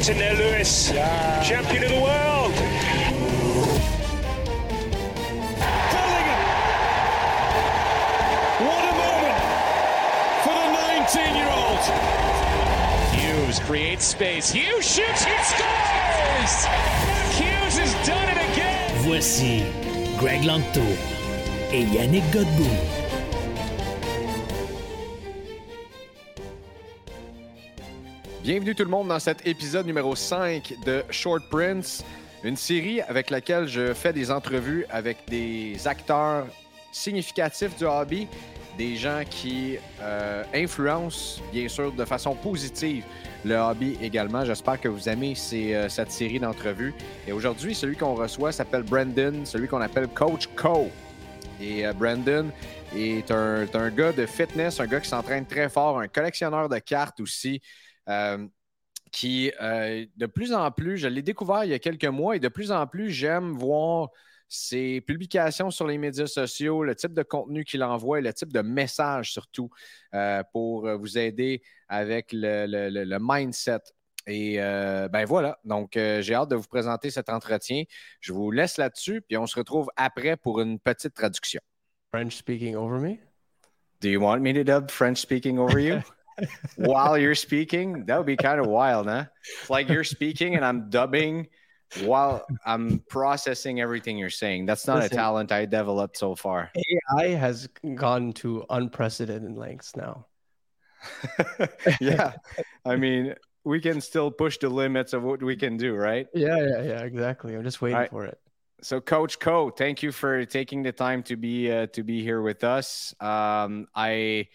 Gets in there, Lewis. Champion of the world. Bellingham. What a moment for the 19-year-old. Hughes creates space. Hughes shoots. He scores. Hughes has done it again. Voici Greg Lanctot et Yannick Godbout. Bienvenue tout le monde dans cet épisode numéro 5 de Short Prince, une série avec laquelle je fais des entrevues avec des acteurs significatifs du hobby, des gens qui euh, influencent bien sûr de façon positive le hobby également. J'espère que vous aimez euh, cette série d'entrevues. Et aujourd'hui, celui qu'on reçoit s'appelle Brandon, celui qu'on appelle Coach Co. Et euh, Brandon est un, est un gars de fitness, un gars qui s'entraîne très fort, un collectionneur de cartes aussi. Euh, qui, euh, de plus en plus, je l'ai découvert il y a quelques mois et de plus en plus, j'aime voir ses publications sur les médias sociaux, le type de contenu qu'il envoie et le type de message surtout euh, pour vous aider avec le, le- le- le mindset. Et euh, ben voilà, donc euh, j'ai hâte de vous présenter cet entretien. Je vous laisse là-dessus, puis on se retrouve après pour une petite traduction. French speaking over me? Do you want me to dub French speaking over you? while you're speaking, that would be kind of wild, huh? Like you're speaking and I'm dubbing while I'm processing everything you're saying. That's not Listen. a talent I developed so far. AI has gone to unprecedented lengths now. yeah. I mean, we can still push the limits of what we can do, right? Yeah, yeah, yeah, exactly. I'm just waiting Alright. for it. So, Coach Koe, thank you for taking the time to be uh, to be here with us. Um, I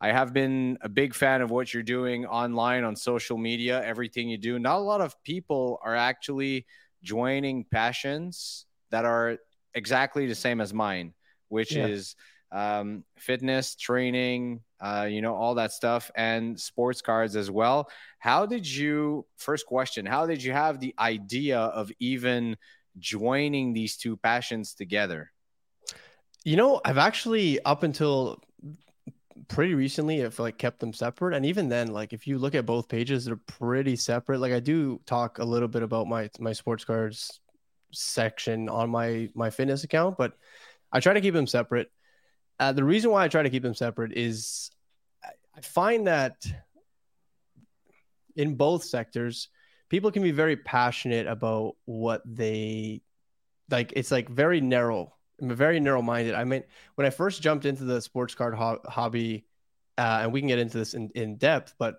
I have been a big fan of what you're doing online on social media, everything you do. Not a lot of people are actually joining passions that are exactly the same as mine, which Yeah. is um, fitness, training, uh, you know, all that stuff, and sports cards as well. How did you? First question: How did you have the idea of even joining these two passions together? You know, I've actually up until pretty recently I've like kept them separate. And even then, like if you look at both pages, they're pretty separate. Like I do talk a little bit about my my sports cards section on my my fitness account, but I try to keep them separate. Uh, the reason why I try to keep them separate is I find that in both sectors, people can be very passionate about what they like. It's like very narrow. I'm very narrow minded. I mean, when I first jumped into the sports card ho- hobby, uh, and we can get into this in, in depth, but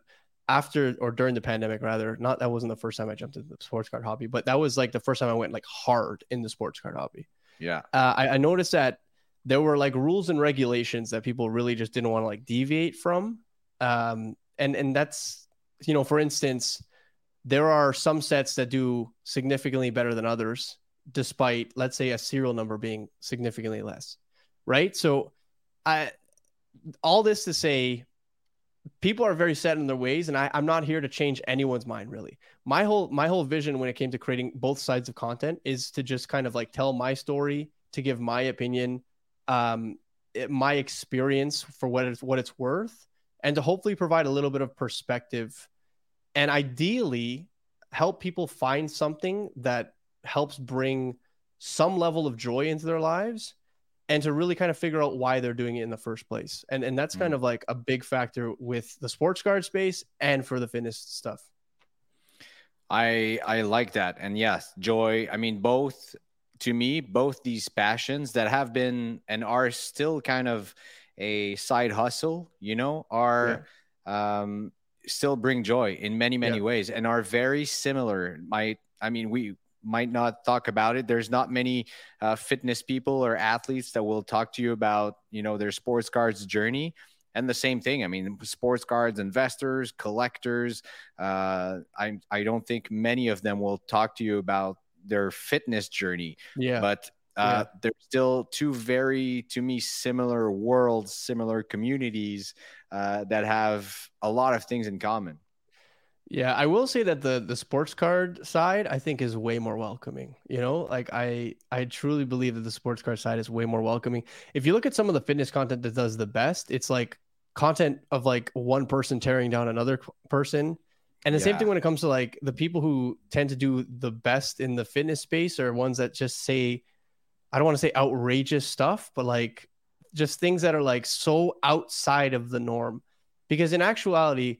after or during the pandemic, rather, not that wasn't the first time I jumped into the sports card hobby, but that was like the first time I went like hard in the sports card hobby Yeah. uh, I, I noticed that there were like rules and regulations that people really just didn't want to like deviate from. Um, and and that's you know, for instance, there are some sets that do significantly better than others, despite let's say a serial number being significantly less, right? So, I all this to say, people are very set in their ways, and I, I'm not here to change anyone's mind really. My whole my whole vision when it came to creating both sides of content is to just kind of like tell my story, to give my opinion, um, it- my experience for what it's what it's worth, and to hopefully provide a little bit of perspective, and ideally help people find something that helps bring some level of joy into their lives and to really kind of figure out why they're doing it in the first place. And and that's kind of like a big factor with the sports card space and for the fitness stuff. I I like that. And yes, joy. I mean, both to me, both these passions that have been and are still kind of a side hustle, you know, are um still bring joy in many many Yeah. ways and are very similar My i mean we might not talk about it. There's not many uh, fitness people or athletes that will talk to you about you know their sports cards journey. And the same thing i mean sports cards investors collectors uh, i i don't think many of them will talk to you about their fitness journey. Yeah. but uh, they're still two very to me similar worlds similar communities uh, that have a lot of things in common Yeah, I will say that the the sports card side I think is way more welcoming. You know, like I I truly believe that the sports card side is way more welcoming. If you look at some of the fitness content that does the best, it's like content of like one person tearing down another person. And the same thing when it comes to like the people who tend to do the best in the fitness space are ones that just say I don't want to say outrageous stuff, but like just things that are like so outside of the norm. Because in actuality,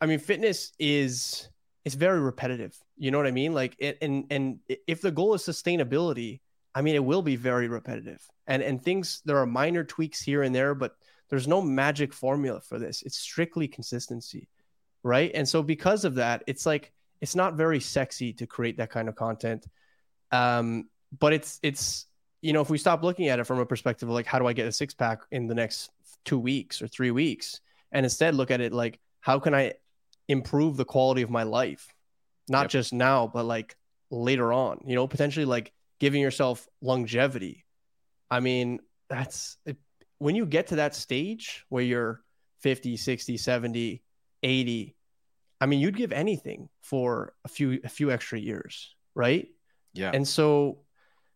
I mean, fitness is it's very repetitive. You know what I mean? Like, it, and and if the goal is sustainability, I mean, it will be very repetitive. And and things there are minor tweaks here and there, but there's no magic formula for this. It's strictly consistency, right? And so because of that, it's like it's not very sexy to create that kind of content. Um, but it's it's you know if we stop looking at it from a perspective of like how do I get a six pack in the next two weeks or three weeks, and instead look at it like how can I improve the quality of my life, not Yep. just now, but like later on. You know, potentially like giving yourself longevity. I mean, that's when you get to that stage where you're 50, 60, 70, 80. I mean, you'd give anything for a few a few extra years, right? yeah And so,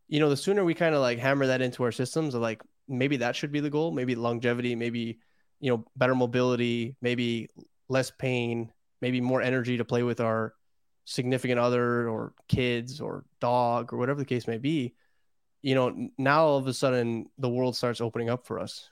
you know, the sooner we kind of like hammer that into our systems, of like maybe that should be the goal, maybe longevity, maybe you know, better mobility, maybe less pain, maybe more energy to play with our significant other or kids or dog or whatever the case may be. You know, now all of a sudden the world starts opening up for us.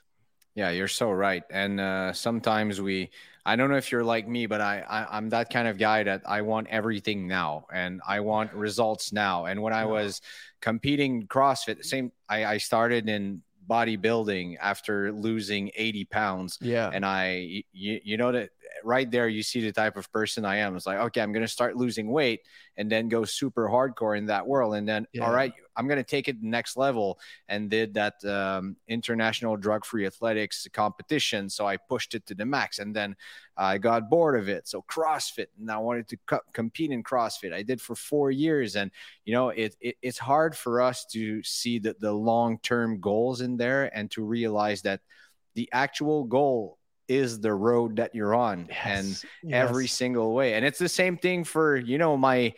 Yeah, you're so right. And uh, sometimes we, I don't know if you're like me, but I, I, I'm that kind of guy that I want everything now and I want results now. And when I was competing CrossFit, same, I, I started in bodybuilding after losing 80 pounds. Yeah. And I, you, you know, that right there, you see the type of person I am. It's like, okay, I'm going to start losing weight and then go super hardcore in that world. And then, Yeah. all right, I'm going to take it next level and did that um, international drug free athletics competition. So I pushed it to the max and then I got bored of it. So CrossFit and I wanted to co- compete in CrossFit. I did for four years. And, you know, it, it it's hard for us to see the, the long term goals in there and to realize that the actual goal is the road that you're on. And Yes. every single way. And it's the same thing for, you know, my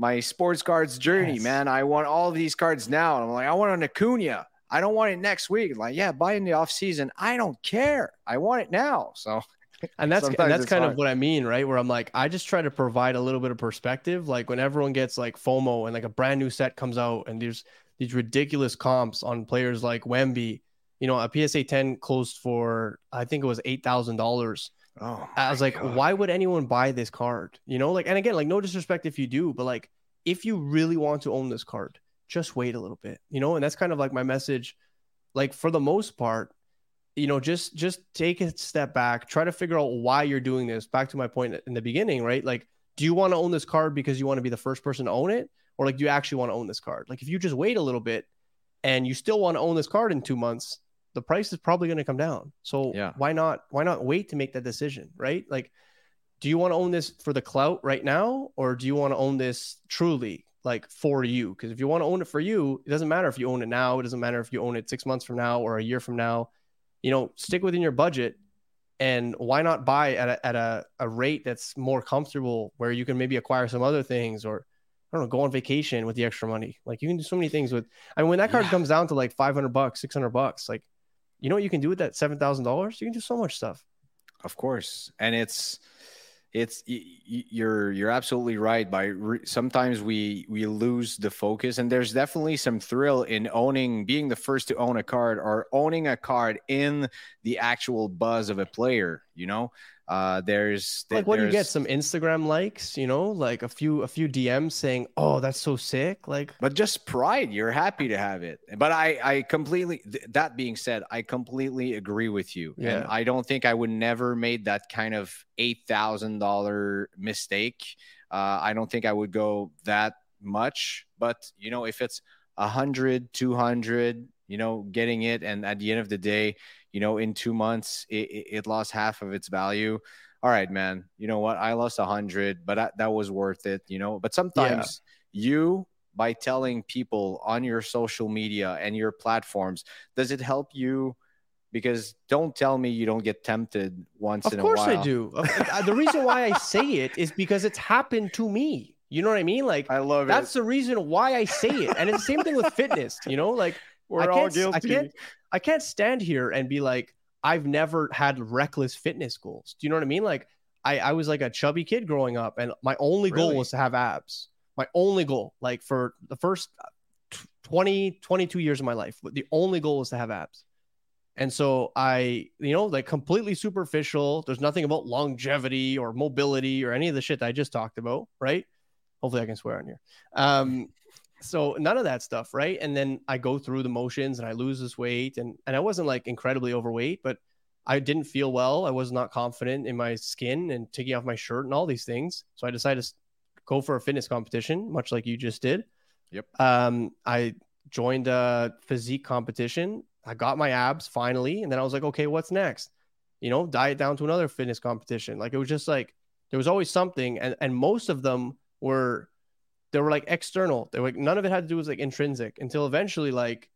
my sports cards journey, Yes. man. I want all these cards now. And I'm like, I want an Acuna. I don't want it next week. Like, yeah, buy in the off season. I don't care. I want it now. So and that's Sometimes and that's kind hard. of what I mean, right? Where I'm like, I just try to provide a little bit of perspective. Like when everyone gets like FOMO and like a brand new set comes out, and there's these ridiculous comps on players like Wemby. You know, a PSA 10 closed for I think it was eight thousand dollars. oh I was like, God. why would anyone buy this card? You know, like, and again, like, no disrespect if you do, but like, if you really want to own this card, just wait a little bit, you know, and that's kind of like my message. Like, for the most part, you know, just just take a step back, try to figure out why you're doing this. Back to my point in the beginning, right? Like, do you want to own this card because you want to be the first person to own it, or like, do you actually want to own this card? Like, if you just wait a little bit and you still want to own this card in two months, the price is probably going to come down. So Yeah. why not why not wait to make that decision, right? Like do you want to own this for the clout right now or do you want to own this truly like for you? Because if you want to own it for you, it doesn't matter if you own it now, it doesn't matter if you own it 6 months from now or a year from now. You know, stick within your budget and why not buy at a, at a, a rate that's more comfortable where you can maybe acquire some other things or I don't know, go on vacation with the extra money. Like you can do so many things with. I mean, when that card Yeah. comes down to like five hundred bucks, six hundred bucks, like you know what you can do with that seven thousand dollars? You can do so much stuff. Of course, and it's it's you're you're absolutely right. By sometimes we we lose the focus, and there's definitely some thrill in owning, being the first to own a card or owning a card in the actual buzz of a player. You know, Uh, there's like what do you get? Some Instagram likes, you know, like a few a few DMs saying, "Oh, that's so sick!" Like, but just pride you're happy to have it but i i completely th- that being said i completely agree with you and Yeah. i don't think i would never made that kind of $8000 mistake uh, i don't think i would go that much but you know if it's 100 200 you know getting it and at the end of the day you know in two months it, it, it lost half of its value all right man you know what i lost a 100 but that, that was worth it you know but sometimes you by telling people on your social media and your platforms does it help you because don't tell me you don't get tempted once of in a while Of course I do. The reason why I say it is because it's happened to me. You know what I mean? Like, i love that's the reason why I say it. And it's the same thing with fitness. You know, like we're I all can't, guilty I can't, I can't stand here and be like, I've never had reckless fitness goals. Do you know what I mean? Like, I, I was like a chubby kid growing up, and my only goal was to have abs. My only goal, like for the first t- 20, 22 years of my life, the only goal was to have abs. And so I, you know, like completely superficial. There's nothing about longevity or mobility or any of the shit that I just talked about, right? Hopefully I can swear on here. Um, so none of that stuff, right? And then I go through the motions and I lose this weight and and I wasn't like incredibly overweight, but I didn't feel well. I was not confident in my skin and taking off my shirt and all these things. So I decided to go for a fitness competition, much like you just did. Yep. Um, I joined a physique competition. I got my abs finally, and then I was like, okay, what's next? You know, diet down to another fitness competition. Like it was just like there was always something, and and most of them were they were like external. They were like none of it had to do with like intrinsic until eventually like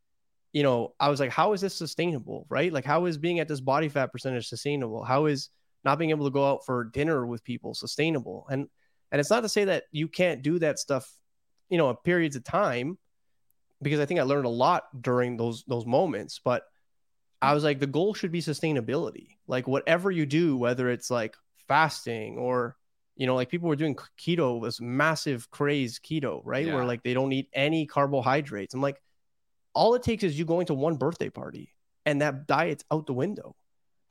you know I was like how is this sustainable right? Like how is being at this body fat percentage sustainable? How is not being able to go out for dinner with people sustainable? And and it's not to say that you can't do that stuff you know periods of time because I think I learned a lot during those those moments but I was like the goal should be sustainability. Like whatever you do whether it's like fasting or you know, like people were doing keto, this massive craze keto, right? Yeah. Where like they don't eat any carbohydrates. I'm like, all it takes is you going to one birthday party and that diet's out the window.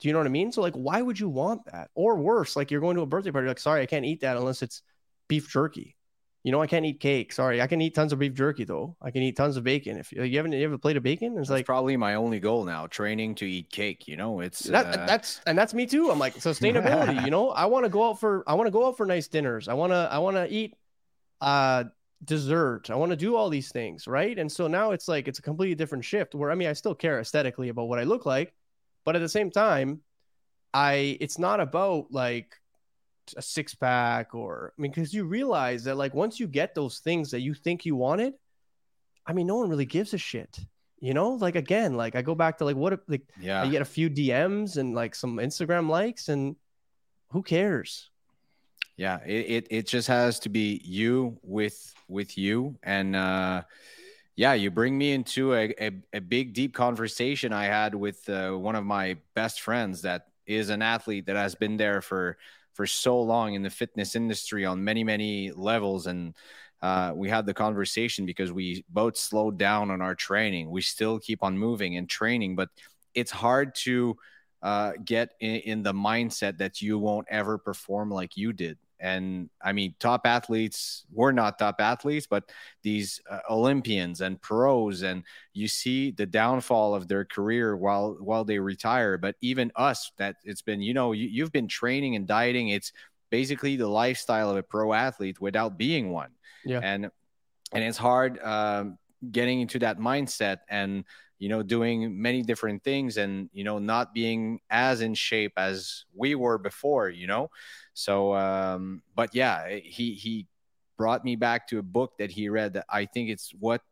Do you know what I mean? So like, why would you want that? Or worse, like you're going to a birthday party, like, sorry, I can't eat that unless it's beef jerky. You know, I can't eat cake. Sorry, I can eat tons of beef jerky though. I can eat tons of bacon. If you, you haven't, you ever played a bacon? It's It's like probably my only goal now training to eat cake you know it's that, uh, that's and that's me too. I'm like sustainability. you know, I want to go out for I want to go out for nice dinners. I want to I want to eat uh dessert. I want to do all these things, right? And so now it's like it's a completely different shift. Where I mean, I still care aesthetically about what I look like, but at the same time, I it's not about like a six pack or I mean, because you realize that like once you get those things that you think you wanted, I mean, no one really gives a shit. You know, like again, like I go back to like what if like yeah you get a few DMs and like some Instagram likes, and who cares? yeah it, it it just has to be you with with you and uh yeah you bring me into a, a, a big deep conversation i had with uh, one of my best friends that is an athlete that has been there for for so long in the fitness industry on many many levels and uh, we had the conversation because we both slowed down on our training we still keep on moving and training but it's hard to uh, get in, in the mindset that you won't ever perform like you did. And I mean, top athletes, we're not top athletes, but these uh, Olympians and pros, and you see the downfall of their career while while they retire. But even us, that it's been, you know, you, you've been training and dieting. It's basically the lifestyle of a pro athlete without being one. Yeah. And and it's hard um, getting into that mindset and you know doing many different things and you know not being as in shape as we were before you know? So um but yeah he he brought me back to a book that he read that i think it's what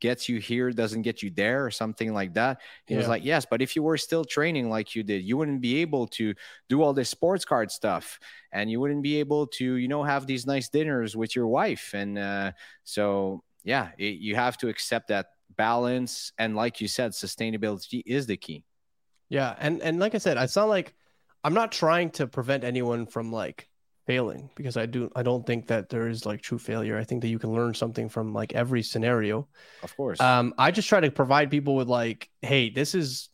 gets you here doesn't get you there or something like that. He was like yes but if you were still training like you did you wouldn't be able to do all this sports card stuff and you wouldn't be able to you know have these nice dinners with your wife. And uh so yeah it, you have to accept that balance and like you said sustainability is the key Yeah, and and like I said, i sound like I'm not trying to prevent anyone from like failing because I do I don't think that there is like true failure. I think that you can learn something from like every scenario. of course Um, I just try to provide people with like, hey, this is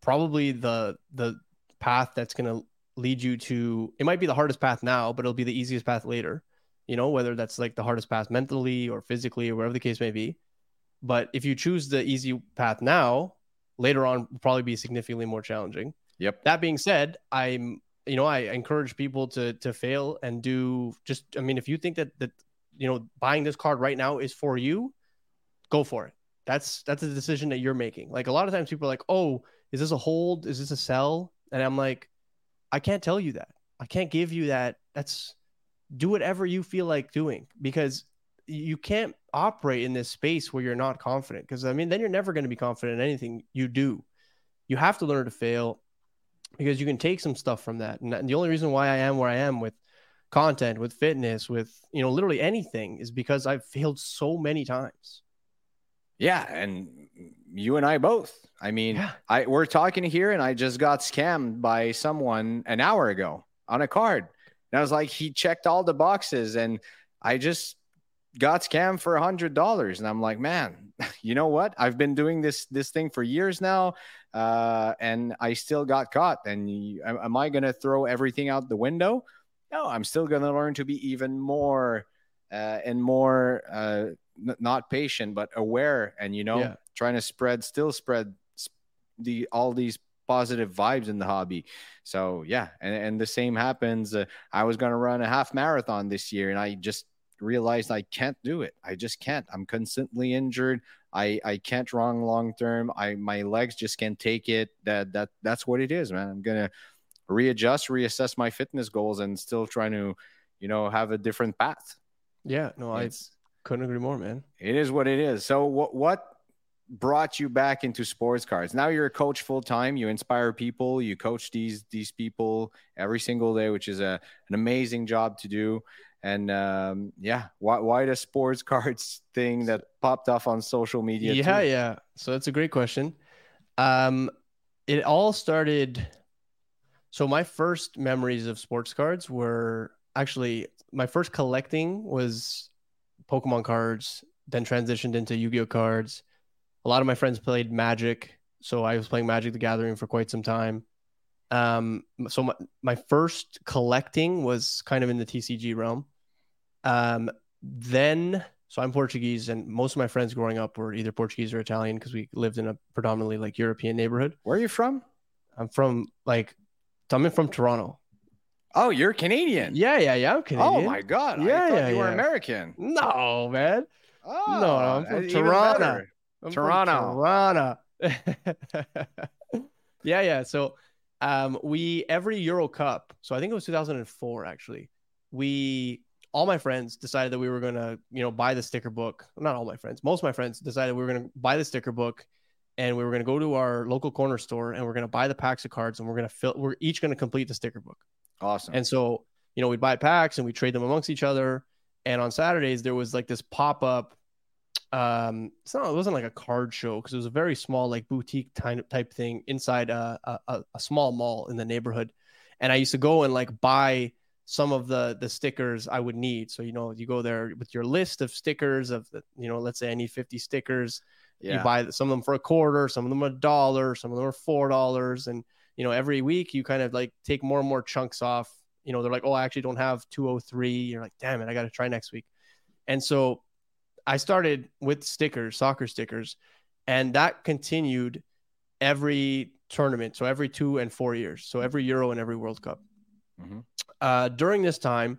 probably the the path that's gonna lead you to it might be the hardest path now, but it'll be the easiest path later. You know, whether that's like the hardest path mentally or physically or whatever the case may be. But if you choose the easy path now, later on will probably be significantly more challenging. Yep. That being said, I'm you know, I encourage people to to fail and do just I mean, if you think that that you know, buying this card right now is for you, go for it. That's that's a decision that you're making. Like a lot of times people are like, "Oh, is this a hold? Is this a sell?" And I'm like, I can't tell you that. I can't give you that. That's do whatever you feel like doing because you can't operate in this space where you're not confident because I mean then you're never going to be confident in anything you do. You have to learn to fail because you can take some stuff from that. And the only reason why I am where I am with content, with fitness, with you know literally anything is because I've failed so many times. Yeah, and you and I both. I mean, Yeah. I we're talking here, and I just got scammed by someone an hour ago on a card. And I was like, he checked all the boxes, and I just got scammed for a hundred dollars. And I'm like, man, you know what? I've been doing this this thing for years now, uh, and I still got caught. And you, am am I going to throw everything out the window? No, I'm still going to learn to be even more uh, and more uh, n- not patient but aware and you know Yeah. trying to spread still spread the all these positive vibes in the hobby so yeah and, and the same happens uh, i was going to run a half marathon this year and i just realized i can't do it i just can't i'm constantly injured i i can't run long term i my legs just can't take it that that that's what it is man i'm gonna readjust reassess my fitness goals and still trying to you know have a different path Yeah, no, I It's- couldn't agree more, man. it is what it is. So what what brought you back into sports cards? Now you're a coach full time. You inspire people. You coach these these people every single day, which is a an amazing job to do. And um, yeah, why why the sports cards thing that popped off on social media? Yeah, too? yeah. So that's a great question. Um, it all started. So my first memories of sports cards were actually my first collecting was Pokemon cards, then transitioned into Yu-Gi-Oh cards. A lot of my friends played Magic, so I was playing Magic the Gathering for quite some time. Um, so my, my first collecting was kind of in the TCG realm. Um, then so I'm Portuguese, and most of my friends growing up were either Portuguese or Italian because we lived in a predominantly like European neighborhood. Where are you from? I'm from like I'm from Toronto. Oh, you're Canadian. Yeah, yeah, yeah. I'm Canadian. Oh my god. Yeah, I thought yeah, you were yeah. American. No, man. Oh, no, I'm from Toronto. I'm from Toronto. Toronto. yeah, yeah. So um we every Euro Cup, so I think it was 2004 actually. We all my friends decided that we were gonna, you know, buy the sticker book. Not all my friends, most of my friends decided we were gonna buy the sticker book and we were gonna go to our local corner store and we're gonna buy the packs of cards and we're gonna fill we're each gonna complete the sticker book. Awesome. And so, you know, we'd buy packs and we trade them amongst each other. And on Saturdays, there was like this pop up. Um, it's not, it wasn't like a card show because it was a very small, like boutique type type thing inside a, a- a small mall in the neighborhood. And I used to go and like buy some of the the stickers I would need. So, you know, you go there with your list of stickers of the, you know, let's say I need 50 stickers yeah. you buy some of them for a quarter some of them a dollar some of them are four dollars. And you know every week you kind of like take more and more chunks off. You know they're like oh i actually don't have 203 you're like damn it i gotta try next week. And so i started with stickers soccer stickers and that continued every tournament. So every two and four years. So every euro and every world cup. Mhm. Uh, during this time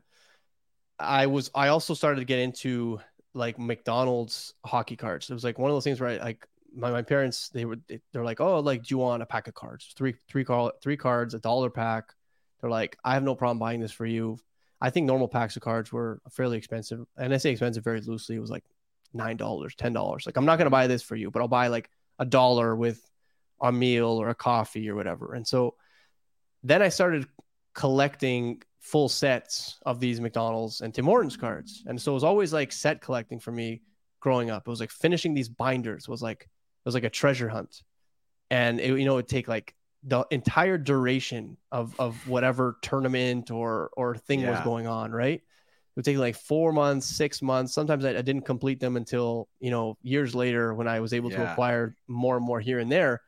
i was i also started to get into like McDonald's hockey cards. It was like one of those things where I like my, my parents they were they, they're like, oh, like do you want a pack of cards? Three three call three cards, a dollar pack. They're like, I have no problem buying this for you. I think normal packs of cards were fairly expensive, and I say expensive very loosely. It was like nine dollars, ten dollars. Like I'm not gonna buy this for you, but I'll buy like a dollar with a meal or a coffee or whatever. And so then I started collecting full sets of these McDonald's and Tim Hortons cards. And so it was always like set collecting for me growing up. It was like finishing these binders was like it was like a treasure hunt. And it, you know, it'd take like the entire duration of of whatever tournament or or thing was going on, right? It would take like four months, six months. Sometimes I, I didn't complete them until, you know, years later when I was able to acquire more and more here and there.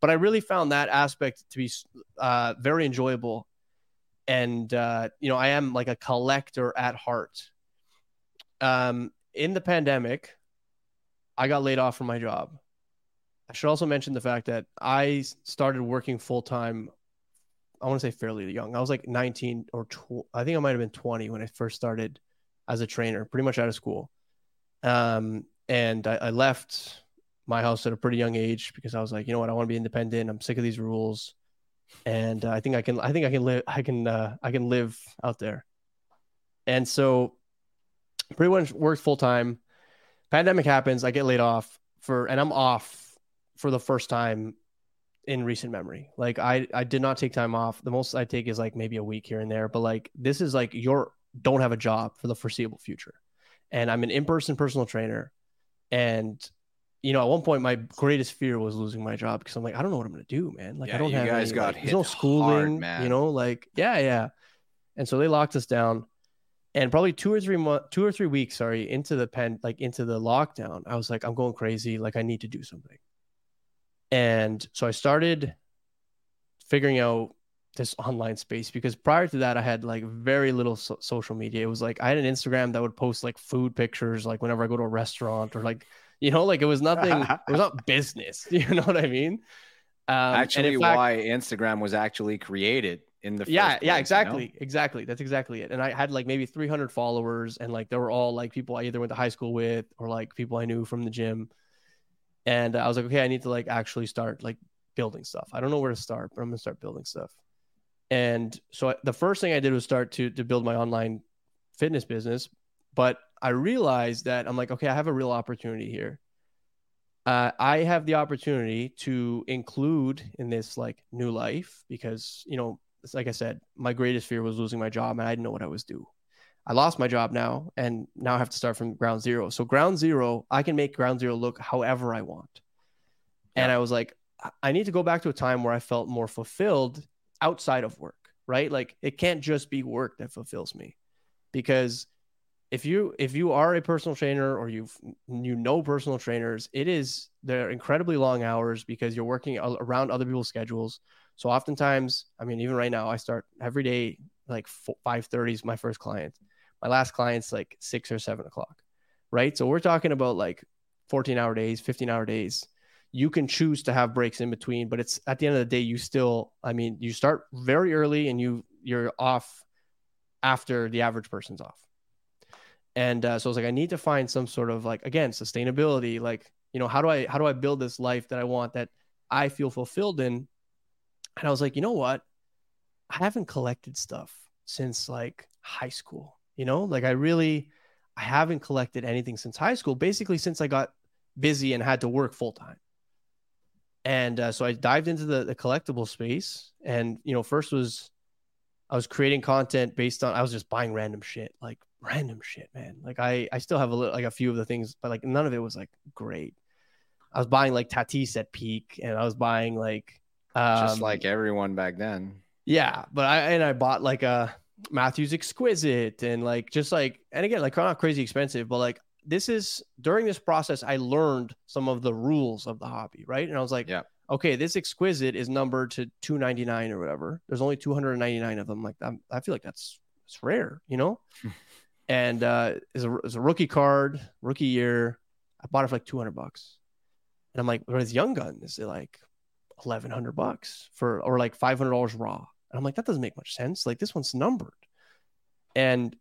But I really found that aspect to be uh, very enjoyable and uh, you know, I am like a collector at heart. Um, in the pandemic, I got laid off from my job. I should also mention the fact that I started working full time. I want to say fairly young. I was like 19 or 20, I think I might have been 20 when I first started as a trainer, pretty much out of school. Um, and I, I left my house at a pretty young age because I was like, you know what, I want to be independent. I'm sick of these rules, and uh, I think I can. I think I can live. I can. Uh, I can live out there. And so, pretty much worked full time. Pandemic happens. I get laid off for, and I'm off for the first time in recent memory. Like I, I did not take time off. The most I take is like maybe a week here and there. But like this is like your don't have a job for the foreseeable future, and I'm an in-person personal trainer, and you know, at one point, my greatest fear was losing my job because I'm like, I don't know what I'm gonna do, man. Like, Yeah, I don't you have guys any, got like, there's no schooling, hard, you know, like, yeah, yeah. And so they locked us down, and probably two or three months, two or three weeks, sorry, into the pen, like into the lockdown, I was like, I'm going crazy. Like, I need to do something. And so I started figuring out this online space because prior to that, I had like very little so- social media. It was like I had an Instagram that would post like food pictures, like whenever I go to a restaurant or like you know, like it was nothing. it was not business. You know what I mean? Um, actually, in fact- why Instagram was actually created in the yeah, first yeah, place, you know? exactly, exactly. That's exactly it. And I had like maybe 300 followers, and like they were all like people I either went to high school with or like people I knew from the gym. And I was like, okay, I need to like actually start like building stuff. I don't know where to start, but I'm gonna start building stuff. And so I- the first thing I did was start to to build my online fitness business. But I realized that I'm like, okay, I have a real opportunity here. Uh, I have the opportunity to include in this like new life because you know, like I said, my greatest fear was losing my job, and I didn't know what I was due. I lost my job now, and now I have to start from ground zero. So ground zero, I can make ground zero look however I want. And I was like, I need to go back to a time where I felt more fulfilled outside of work, right? Like it can't just be work that fulfills me. Because if you if you are a personal trainer or you've you know personal trainers, it is they're incredibly long hours because you're working around other people's schedules. So oftentimes, I mean, even right now, I start every day like five thirty is my first client. My last client's like six or seven o'clock, right? So we're talking about like fourteen hour days, fifteen hour days. You can choose to have breaks in between, but it's at the end of the day, you still, I mean, you start very early and you you're off after the average person's off. And uh, so I was like, I need to find some sort of like again sustainability. Like, you know, how do I how do I build this life that I want that I feel fulfilled in? And I was like, you know what? I haven't collected stuff since like high school. You know, like I really I haven't collected anything since high school. Basically, since I got busy and had to work full time. And uh, so I dived into the, the collectible space, and you know, first was I was creating content based on I was just buying random shit, like random shit, man. Like I I still have a little like a few of the things, but like none of it was like great. I was buying like Tatis at peak, and I was buying like um, just like everyone back then. yeah, but I and I bought like a Matthews Exquisite and like just like and again like not crazy expensive, but like this is during this process I learned some of the rules of the hobby, right? And I was like, Yeah. Okay, this Exquisite is numbered to 299 or whatever. There's only 299 of them. Like I'm, I feel like that's it's rare, you know. and uh, is a is a rookie card, rookie year. I bought it for like 200 bucks, and I'm like, it's Young Gun. Is it like 1100 bucks for or like 500 dollars raw and i'm like that doesn't make much sense like this one's numbered and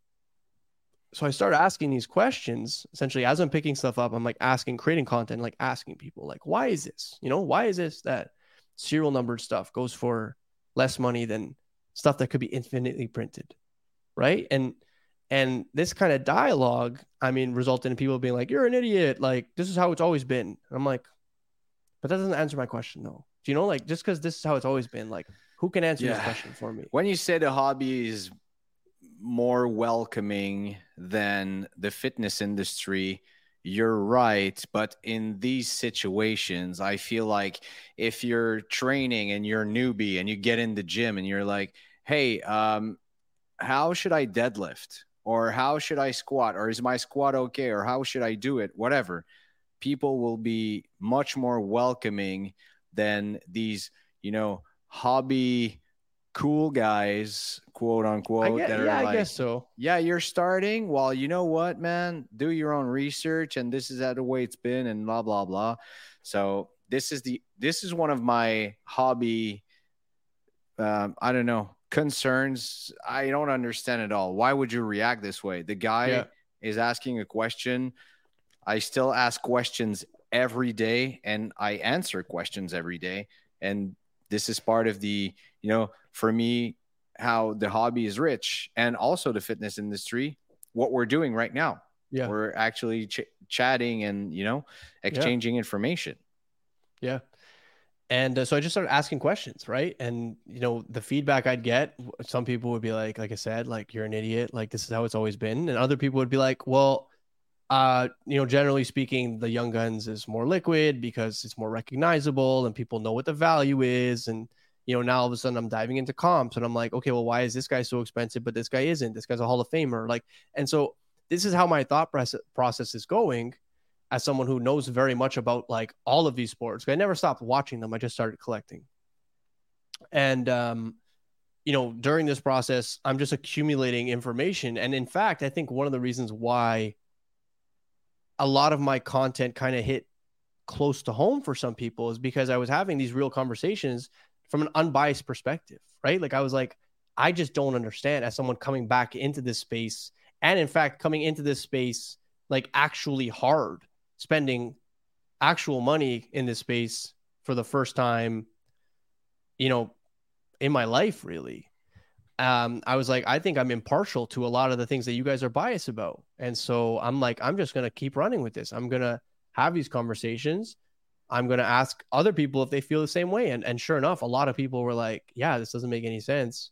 so i started asking these questions essentially as i'm picking stuff up i'm like asking creating content like asking people like why is this? You know why is this that serial numbered stuff goes for less money than stuff that could be infinitely printed? Right? And and this kind of dialogue i mean resulted in people being like you're an idiot. Like this is how it's always been. And i'm like but that doesn't answer my question though. Do you know like just because this is how it's always been like who can answer this question for me? When you say the hobby is more welcoming than the fitness industry, you're right. But in these situations, I feel like if you're training and you're a newbie and you get in the gym and you're like, hey, um, how should I deadlift? Or how should I squat? Or is my squat okay? Or how should I do it? Whatever. People will be much more welcoming than these, you know, hobby cool guys, quote unquote. Guess, that are yeah, I guess so. yeah, you're starting. Well, you know what, man? Do your own research, and this is how the way it's been, and blah blah blah. So this is the this is one of my hobby. Um, I don't know concerns. I don't understand at all. Why would you react this way? The guy Yeah. is asking a question. I still ask questions every day, and I answer questions every day, and this is part of the you know for me how the hobby is rich and also the fitness industry what we're doing right now Yeah. we're actually ch- chatting and you know exchanging information Yeah. And uh, so I just started asking questions, right? And you know, the feedback I'd get, some people would be like, like I said, like you're an idiot, like this is how it's always been, and other people would be like, well, uh, you know, generally speaking, the Young Guns is more liquid because it's more recognizable and people know what the value is, and you know, now all of a sudden I'm diving into comps and I'm like, okay, well, why is this guy so expensive, but this guy isn't? This guy's a Hall of Famer, like, and so this is how my thought process is going as someone who knows very much about like all of these sports. I never stopped watching them. I just started collecting. And um, you know, during this process, I'm just accumulating information. And in fact, I think one of the reasons why a lot of my content kind of hit close to home for some people is because I was having these real conversations from an unbiased perspective, right? Like I was like, I just don't understand as someone coming back into this space and in fact coming into this space like actually hard spending actual money in this space for the first time you know in my life really um i was like i think i'm impartial to a lot of the things that you guys are biased about. And so i'm like i'm just going to keep running with this. I'm going to have these conversations. I'm going to ask other people if they feel the same way. And and sure enough a lot of people were like yeah this doesn't make any sense.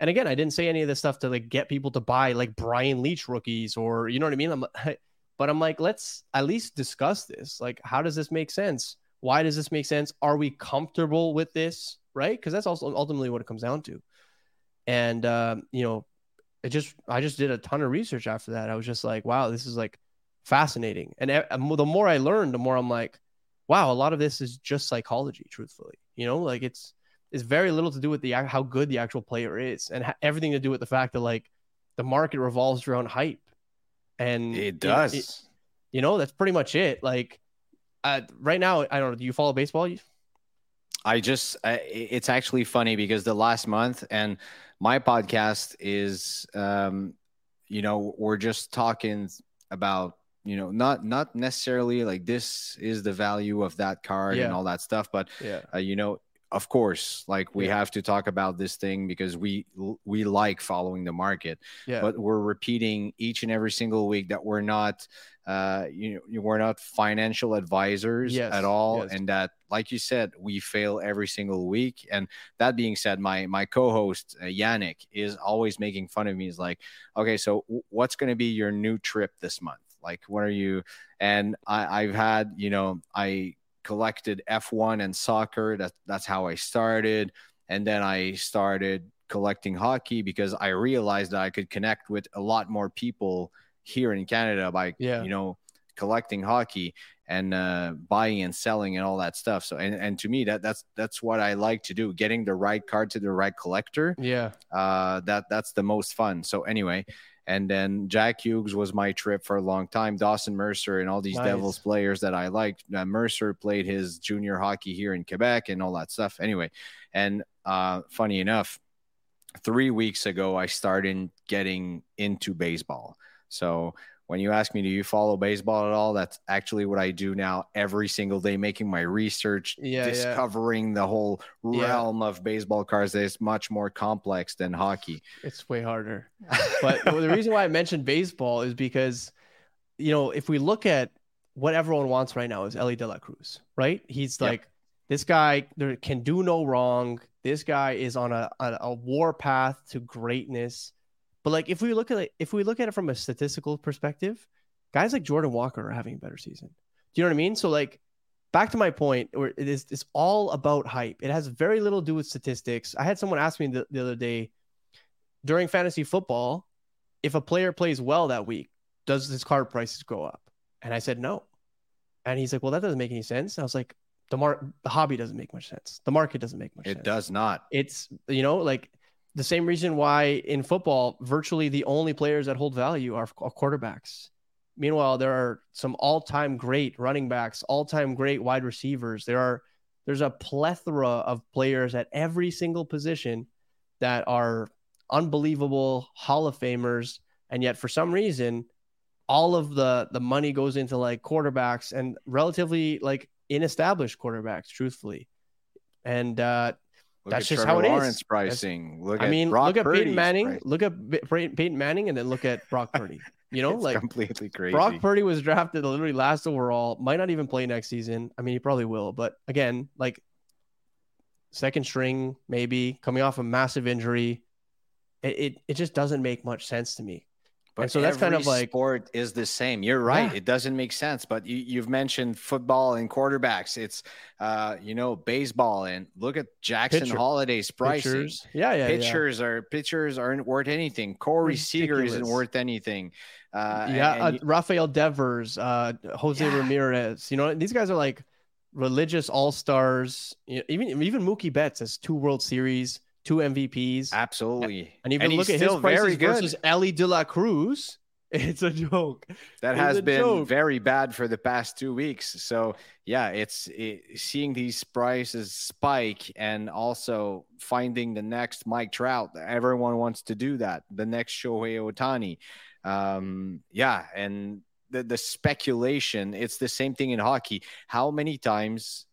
And again i didn't say any of this stuff to like get people to buy like Brian Leetch rookies or you know what i mean? I'm but i'm like let's at least discuss this. Like how does this make sense? Why does this make sense? Are we comfortable with this? Right? Because that's also ultimately what it comes down to and um, you know it just i just did a ton of research after that. I was just like wow this is like fascinating. And e- the more i learned the more i'm like wow a lot of this is just psychology truthfully. You know like it's it's very little to do with the how good the actual player is and ha- everything to do with the fact that like the market revolves around hype. And it does it- you know that's pretty much it. Like uh, right now i don't know do you follow baseball I just, I, it's actually funny because the last month and my podcast is, um, you know, we're just talking about, you know, not not necessarily like this is the value of that card Yeah. and all that stuff, but yeah uh, you know, of course, like we Yeah. have to talk about this thing because we we like following the market, yeah but we're repeating each and every single week that we're not, uh, you know, we're not financial advisors Yes, at all, yes. and that, like you said, we fail every single week. And that being said, my my co-host uh, Yannick is always making fun of me. He's like, okay, so what's going to be your new trip this month? Like, what are you? And I, I've had, you know, I collected F1 and soccer. That that's how I started, and then I started collecting hockey because I realized that I could connect with a lot more people here in Canada by Yeah. you know collecting hockey and uh, buying and selling and all that stuff. So and, and to me that that's that's what I like to do. Getting the right card to the right collector. yeah Uh, that that's the most fun. So anyway, and then Jack Hughes was my trip for a long time. Dawson Mercer and all these Nice. Devils players that I liked. Uh, Mercer played his junior hockey here in Quebec and all that stuff. Anyway, and uh, funny enough, three weeks ago I started getting into baseball. So when you ask me, do you follow baseball at all? That's actually what I do now every single day, making my research, Yeah, yeah. discovering the whole Yeah. realm of baseball cards that is much more complex than hockey. it's way harder but the reason why I mentioned baseball is because, you know, if we look at what everyone wants right now is Elly De La Cruz, right? He's Yep. like, this guy there can do no wrong. This guy is on a, a a war path to greatness. But like, if we look at it, if we look at it from a statistical perspective, guys like Jordan Walker are having a better season. Do you know what I mean? So like, back to my point, where it is it's all about hype. It has very little to do with statistics. I had someone ask me the, the other day during fantasy football, if a player plays well that week, does his card prices go up? And I said no. And he's like, well, that doesn't make any sense. I was like, the mar- the hobby doesn't make much sense. The market doesn't make much It sense. does not. It's you know like the same reason why in football virtually the only players that hold value are, are quarterbacks. Meanwhile, there are some all-time great running backs, all-time great wide receivers. There are there's a plethora of players at every single position that are unbelievable Hall of Famers, and yet for some reason, all of the the money goes into like quarterbacks and relatively like inestablished quarterbacks, truthfully. And uh, Look That's just Trevor how it is. Lawrence pricing. Look I mean, Brock look at Peyton Manning. price. Look at Peyton Manning, and then look at Brock Purdy. You know, It's like completely crazy. Brock Purdy was drafted literally last overall. Might not even play next season. I mean, he probably will, but again, like second string, maybe coming off a massive injury. It it, it just doesn't make much sense to me. But And so that's kind of like- sport is the same. You're right. Yeah. It doesn't make sense. But you, you've mentioned football and quarterbacks. It's uh, you know, baseball and look at Jackson Pitcher- Holliday's pricing. Pitchers, yeah, yeah, yeah. pitchers are pitchers aren't worth anything. Corey Seager isn't worth anything. Uh, yeah, and uh, Rafael Devers, uh, Jose Yeah. Ramirez. You know, these guys are like religious all stars. You know, even even Mookie Betts has two World Series, two MVPs, absolutely. and even he's look at his prices very good. versus Elly De La Cruz. It's a joke. that It's has been joke. very bad for the past two weeks. So yeah, it's it, seeing these prices spike and also finding the next Mike Trout. Everyone wants to do that. The next Shohei Ohtani. Um, yeah, and the the speculation. It's the same thing in hockey. How many times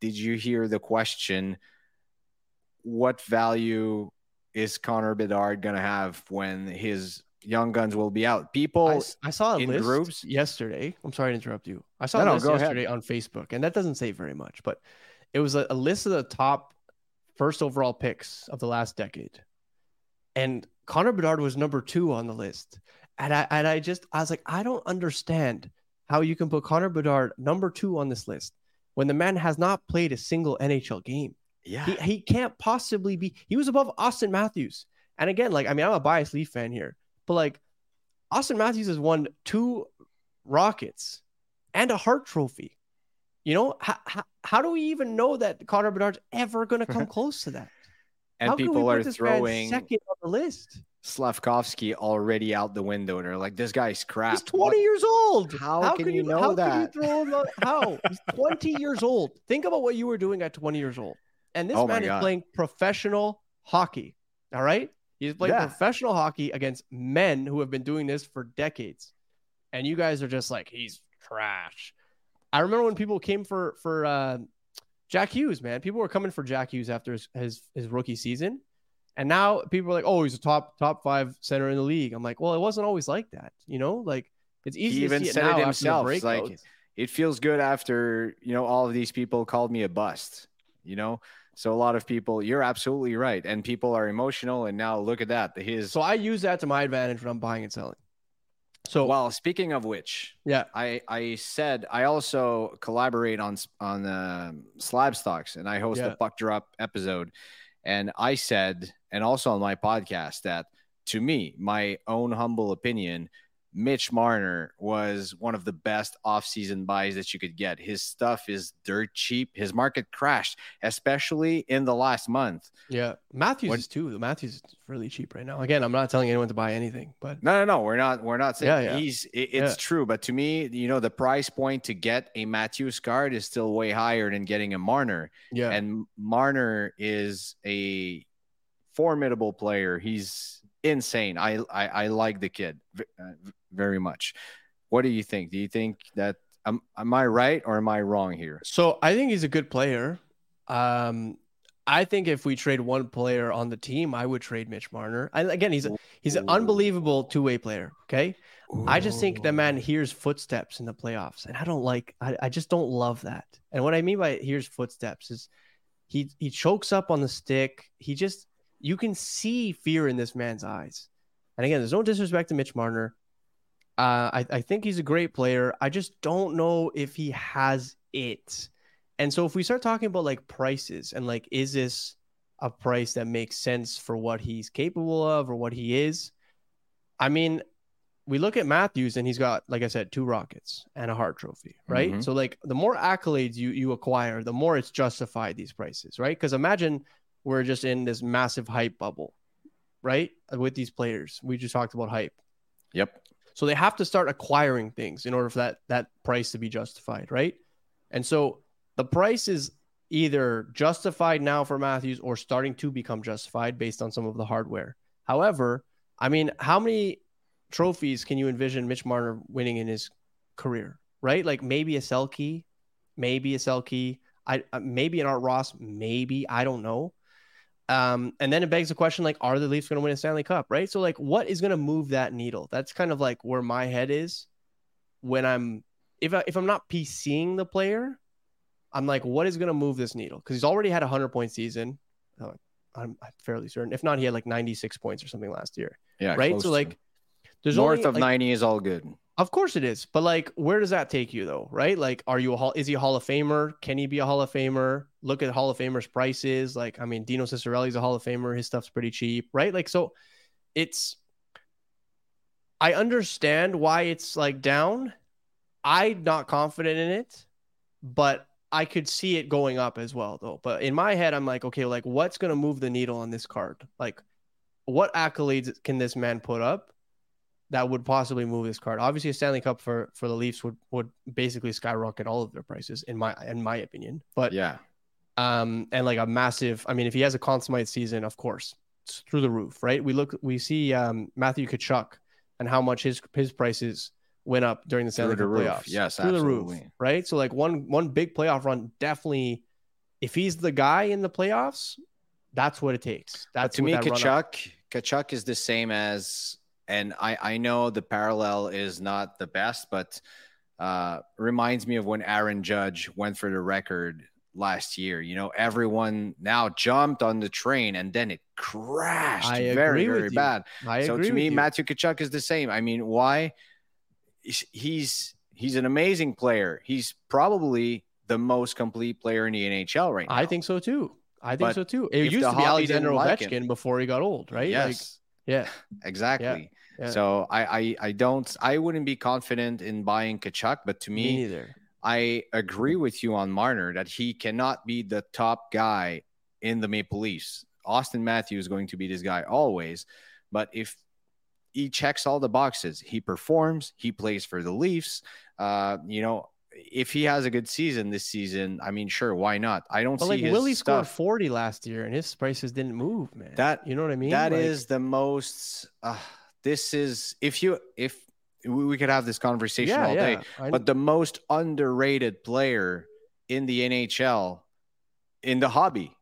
did you hear the question? What value is Connor Bedard gonna have when his young guns will be out? People I saw a in list groups? yesterday. I'm sorry to interrupt you. I saw No, a no, list ahead. yesterday on Facebook, and that doesn't say very much, but it was a, a list of the top first overall picks of the last decade, and Connor Bedard was number two on the list. And I and I just I was like, I don't understand how you can put Connor Bedard number two on this list when the man has not played a single NHL game. Yeah. He, he can't possibly be. He was above Auston Matthews. And again, like, I mean, I'm a biased Leaf fan here, but like, Auston Matthews has won two Rockets and a Hart Trophy. You know, how, how, how do we even know that Connor Bedard's ever going to come close to that? and how people are throwing second on the list. Slavkovsky already out the window. And they're like, this guy's crap. He's 20 What- years old. How can you know how that? Can you throw him out? How? He's 20 years old. Think about what you were doing at 20 years old. And this Oh man is God. playing professional hockey. All right? He's playing Yeah. professional hockey against men who have been doing this for decades. And you guys are just like, he's trash. I remember when people came for for uh, Jack Hughes, man. People were coming for Jack Hughes after his, his his rookie season. And now people are like, oh, he's a top top five center in the league. I'm like, well, it wasn't always like that, you know. Like it's easy He even to see said it himself. like. It feels good after, you know, all of these people called me a bust, you know? So a lot of people, you're absolutely right. And people are emotional. And now look at that. His, So I use that to my advantage when I'm buying and selling. So well, speaking of which, yeah, I, I said I also collaborate on on um slab stocks and I host Yeah. a puck drop episode, and I said and also on my podcast that to me, my own humble opinion, Mitch Marner was one of the best offseason buys that you could get. His stuff is dirt cheap. His market crashed, especially in the last month. yeah. Matthews What- is too. Matthews is really cheap right now. Again, I'm not telling anyone to buy anything, but No, no, no. We're not. We're not saying Yeah, yeah. he's. It, it's Yeah. true, but to me, you know, the price point to get a Matthews card is still way higher than getting a Marner. yeah, And Marner is a formidable player. He's insane. I I, I like the kid uh, very much. What do you think? Do you think that am, am I right or am I wrong here? So I think he's a good player. Um, I think if we trade one player on the team, I would trade Mitch Marner. And again, he's a, he's an unbelievable two way player. Okay, I just think the man hears footsteps in the playoffs, and I don't like. I, I just don't love that. And what I mean by hears footsteps is he he chokes up on the stick. He just you can see fear in this man's eyes. And again, there's no disrespect to Mitch Marner. Uh, I, I think he's a great player. I just don't know if he has it. And so if we start talking about like prices and like, is this a price that makes sense for what he's capable of or what he is? I mean, we look at Matthews and he's got, like I said, two Rockets and a Hart Trophy, right? Mhm. So like the more accolades you you acquire, the more it's justified these prices, right? Because imagine we're just in this massive hype bubble, right? With these players, we just talked about hype. Yep. So they have to start acquiring things in order for that that price to be justified, right? And so the price is either justified now for Matthews or starting to become justified based on some of the hardware. However, I mean, how many trophies can you envision Mitch Marner winning in his career? Right? Like maybe a Selke, maybe a Selke, I uh, maybe an Art Ross, maybe I don't know. Um, and then it begs the question like, are the Leafs going to win a Stanley Cup? Right. So, like, what is going to move that needle? That's kind of like where my head is when I'm, if, I, if I'm not PCing the player, I'm like, what is going to move this needle? Because he's already had a 100 point season. Uh, I'm, I'm fairly certain. If not, he had like 96 points or something last year. Yeah. right. So, to. like, there's north only, of like, 90 is all good. Of course it is, but like, where does that take you though? Right? Like, are you a hall? Is he a Hall of Famer? Can he be a Hall of Famer? Look at Hall of Famers' prices. Like, I mean, Dino Ciccarelli's a Hall of Famer. His stuff's pretty cheap, right? Like, so it's. I understand why it's like down. I'm not confident in it, but I could see it going up as well though. But in my head, I'm like, okay, like what's gonna move the needle on this card? Like, what accolades can this man put up? That would possibly move this card. Obviously, a Stanley Cup for for the Leafs would would basically skyrocket all of their prices in my in my opinion. But Yeah. um and like a massive. I mean, if he has a consummate season, of course, it's through the roof, right? We look, we see um Matthew Tkachuk and how much his his prices went up during the Stanley Through Cup roof. playoffs. Yes, through the roof, right? So like one one big playoff run definitely. If he's the guy in the playoffs, that's what it takes. But to what me, that Tkachuk, Tkachuk is the same as, and I, I know the parallel is not the best, but uh, reminds me of when Aaron Judge went for the record last year. You know, everyone now jumped on the train and then it crashed I very, agree with very you. bad. I so to me, you. Matthew Tkachuk is the same. I mean, why? He's- He's an amazing player. He's probably the most complete player in the NHL right now. I think so too. I think But so too. It used to be Alexander like Ovechkin him- before he got old, right? Like, Yes, yeah. exactly. yeah. So I, I I don't I wouldn't be confident in buying Tkachuk, but to Me me, neither. I agree with you on Marner that he cannot be the top guy in the Maple Leafs. Auston Matthews is going to be this guy always, but if he checks all the boxes, he performs, he plays for the Leafs. Uh, you know, if he has a good season this season, I mean, sure, why not? I don't But see like Willie scored 40 last year and his prices didn't move, man. That- you know what I mean? That Like, is the most. Uh, this is if you if we, could have this conversation yeah, all yeah. day, I- but the most underrated player in the NHL in the hobby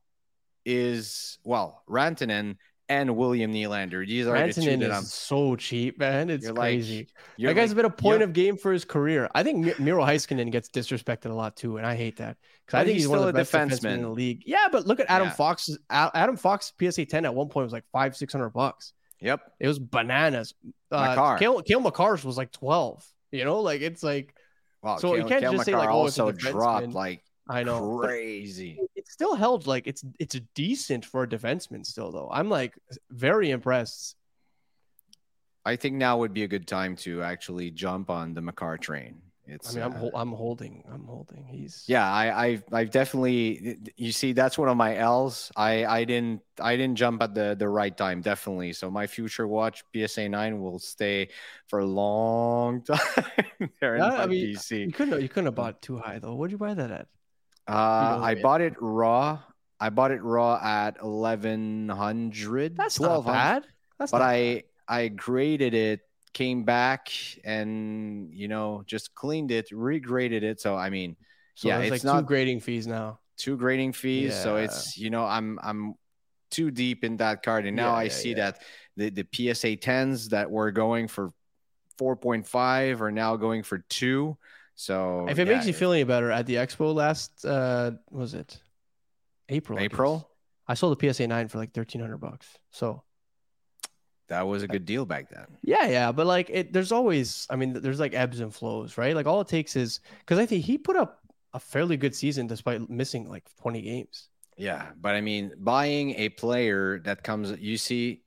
is well Rantanen and William Nylander. These are the two that I'm. so cheap, man. It's You're like- crazy. You're that guy's like, been a point of game for his career. I think Miro Heiskanen gets disrespected a lot too, and I hate that because I think he's he's, one of the a best defensemen in the league. Yeah, but look at Adam Yeah. Fox. Adam Fox PSA 10 at one point was like five, six hundred bucks. Yep. It was bananas. Uh. Cale, Cale Makar's was like 12. You know, like it's like, Wow. So you can't Cale just say, like, Makar oh, it's a also dropped like I know. crazy. It's still held like it's it's a decent for a defenseman still though. I'm like very impressed. I think now would be a good time to actually jump on the Makar train. It's I mean, I'm uh, I'm holding. I'm holding. He's Yeah, I, I, I've definitely. You see, that's one of my L's. I, I didn't, I didn't jump at the the right time. Definitely. So my future watch PSA nine will stay for a long time there in Yeah, my I mean, PC. You couldn't you couldn't have bought too high though. What'd you buy that at? Uh, I bought it raw. I bought it raw at eleven hundred. That's not bad. That's But not I, bad. I graded it, came back, and you know, just cleaned it, regraded it. So I mean, so yeah, it's like not- two grading fees now. two grading fees. So it's you know I'm I'm too deep in that card, and now Yeah, I yeah, see yeah. that the the PSA tens that were going for four point five are now going for two. So if it yeah, makes you feel any better, at the expo last uh what was it April? I. April, I sold the PSA nine for like thirteen hundred bucks. So that was a good deal back then. yeah, yeah, but like it, there's always, I mean, there's like ebbs and flows, right? Like all it takes is because I think he put up a fairly good season despite missing like twenty games. Yeah, but I mean, buying a player that comes, you see,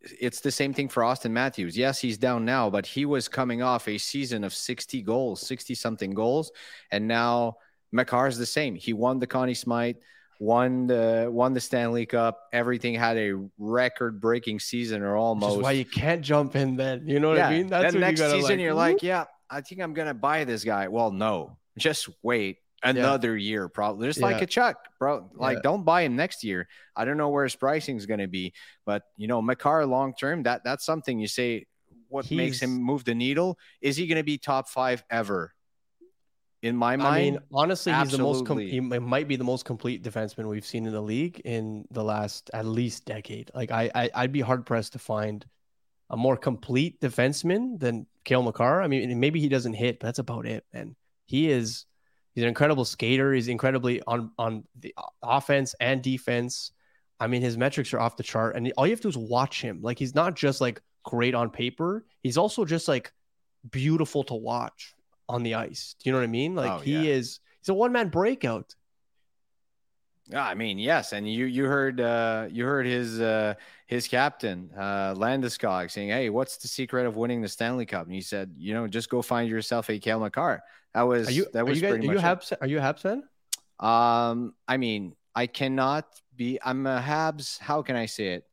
it's the same thing for Auston Matthews. Yes, he's down now, but he was coming off a season of 60 goals, 60 something goals. And now Makar is the same. He won the Conn Smythe, won the won the Stanley Cup. Everything had a record breaking season or almost. Which why you can't jump in then. You know what yeah. I mean? That's then next you season like, you're like, yeah, I think I'm gonna buy this guy. Well, no, just wait another yeah. year, probably just yeah. like Chuck, bro. Like, yeah. don't buy him next year. I don't know where his pricing is going to be, but you know, Makar long term, that that's something you say. What He's... makes him move the needle? Is he going to be top five ever? In my mind, I mean, honestly, absolutely. he's the most. Com- he might be the most complete defenseman we've seen in the league in the last at least decade. Like, I, I I'd be hard pressed to find a more complete defenseman than Cale Makar. I mean, maybe he doesn't hit, but that's about it. And he is He's an incredible skater. He's incredibly on on the offense and defense. I mean, his metrics are off the chart, and all you have to do is watch him. Like he's not just like great on paper; he's also just like beautiful to watch on the ice. Do you know what I mean? Like oh, he yeah. is. He's a one man breakout. I mean, yes, and you you heard uh, you heard his uh, his captain uh, Landeskog saying, "Hey, what's the secret of winning the Stanley Cup?" And he said, "You know, just go find yourself a Cale Makar." That was are you, that was are you, guys, are you Habs? Are you Habs fan? Um, I mean, I cannot be. I'm a Habs. How can I say it?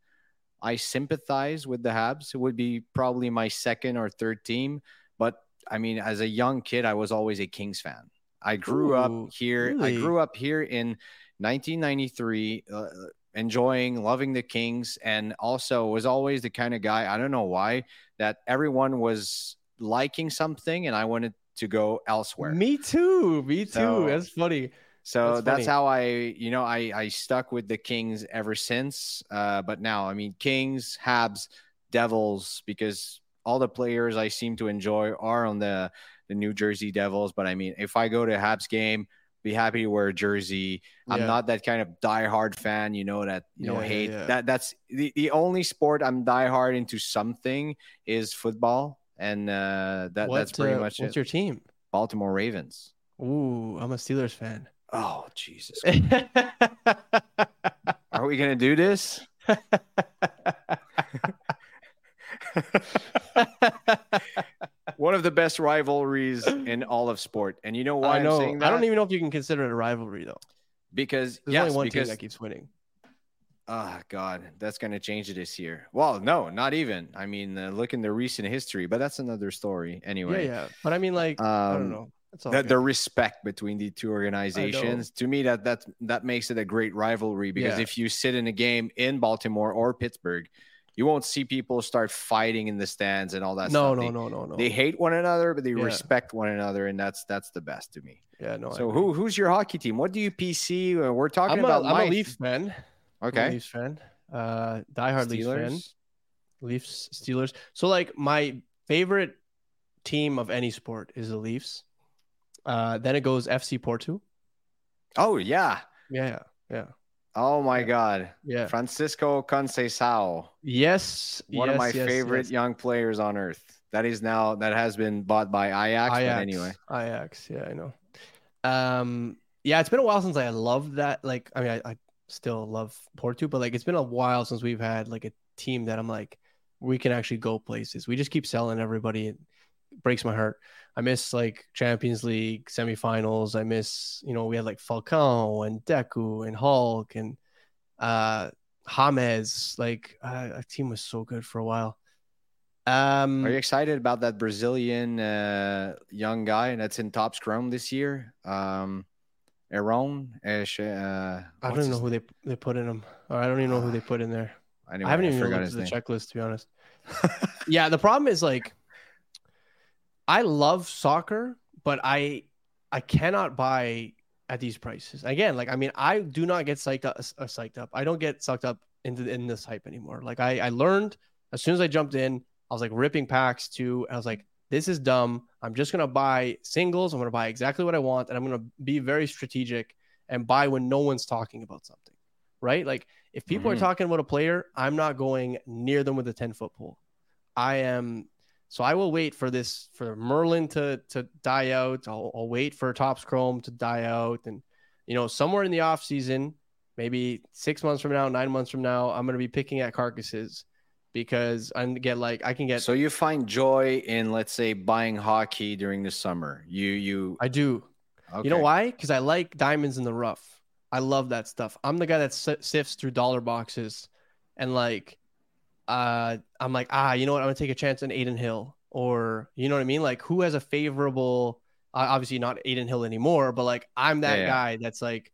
I sympathize with the Habs. It would be probably my second or third team, but I mean, as a young kid, I was always a Kings fan. I grew Ooh, up here. Really? I grew up here in 1993. Uh, enjoying, loving the Kings, and also was always the kind of guy, I don't know why, that everyone was liking something and I wanted to go elsewhere. Me too. Me too. So, that's funny. So that's, that's how I, you know, I I stuck with the Kings ever since. Uh, but now, I mean, Kings, Habs, Devils, because all the players I seem to enjoy are on the the New Jersey Devils. But I mean, if I go to Habs game, be happy to wear a jersey. I'm yeah. not that kind of diehard fan, you know, that you know, hate yeah. that that's the, the only sport I'm diehard into something is football. And uh that what, that's pretty uh, much what's it. your team? Baltimore Ravens. Ooh, I'm a Steelers fan. Oh Jesus. Are we gonna do this? one of the best rivalries in all of sport. And you know why I know. am saying that? I don't even know if you can consider it a rivalry though. Because There's yes, only one because, team that keeps winning. Oh God, that's going to change this year. Well, no, not even. I mean, uh, look in the recent history, but that's another story anyway. Yeah, yeah. But I mean, like, um, I don't um, know. The, the, respect between the two organizations to me that that that makes it a great rivalry because yeah. if you sit in a game in Baltimore or Pittsburgh you won't see people start fighting in the stands and all that no, stuff. No, they, no, no, no. They hate one another, but they yeah. respect one another, and that's that's the best to me. Yeah, no. So who who's your hockey team? What do you PC? Uh, we're talking I'm about. A, I'm a Leafs fan. Okay, Leafs fan. Uh, diehard Leafs fan. Leafs, Steelers. So like my favorite team of any sport is the Leafs. Uh, then it goes FC Porto. Oh yeah, yeah, yeah. Oh my God. Yeah. Francisco Conceição. Yes. One yes, of my yes, favorite yes. young players on earth. That is now that has been bought by Ajax, Ajax. But anyway. Ajax. Yeah, I know. Um, yeah, it's been a while since I loved that. Like, I mean, I, I still love Porto, but like it's been a while since we've had like a team that I'm like, we can actually go places. We just keep selling everybody. Breaks my heart. I miss like Champions League semifinals. I miss, you know, we had like Falcao and Deco and Hulk and uh James. Like uh, our team was so good for a while. Um, Are you excited about that Brazilian uh, young guy that's in Topps Chrome this year? Um, Aaron. Uh, I don't even know who they they put in him. Or I don't even know who they put in there. Anyway, I haven't even looked at the checklist to be honest. yeah, the problem is like I love soccer, but I I cannot buy at these prices. Again, like I mean, I do not get psyched up, uh, psyched up. I don't get sucked up into in this hype anymore. Like I I learned as soon as I jumped in, I was like ripping packs too. I was like, this is dumb. I'm just gonna buy singles. I'm gonna buy exactly what I want, and I'm gonna be very strategic and buy when no one's talking about something. Right? Like if people mm-hmm. are talking about a player, I'm not going near them with a 10 foot pole. I am so I will wait for this for Merlin to to die out. I'll, I'll wait for Topps Chrome to die out, and you know somewhere in the off season, maybe six months from now, nine months from now, I'm going to be picking at carcasses, because I get like I can get So you find joy in, let's say, buying hockey during the summer. You you I do. You know why? Because I like diamonds in the rough. I love that stuff. I'm the guy that sifts through dollar boxes, and like, uh, I'm like, ah, you know what? I'm gonna take a chance on Adin Hill, or you know what I mean? Like, who has a favorable? Uh, obviously not Adin Hill anymore, but like, I'm that Yeah, yeah. guy that's like,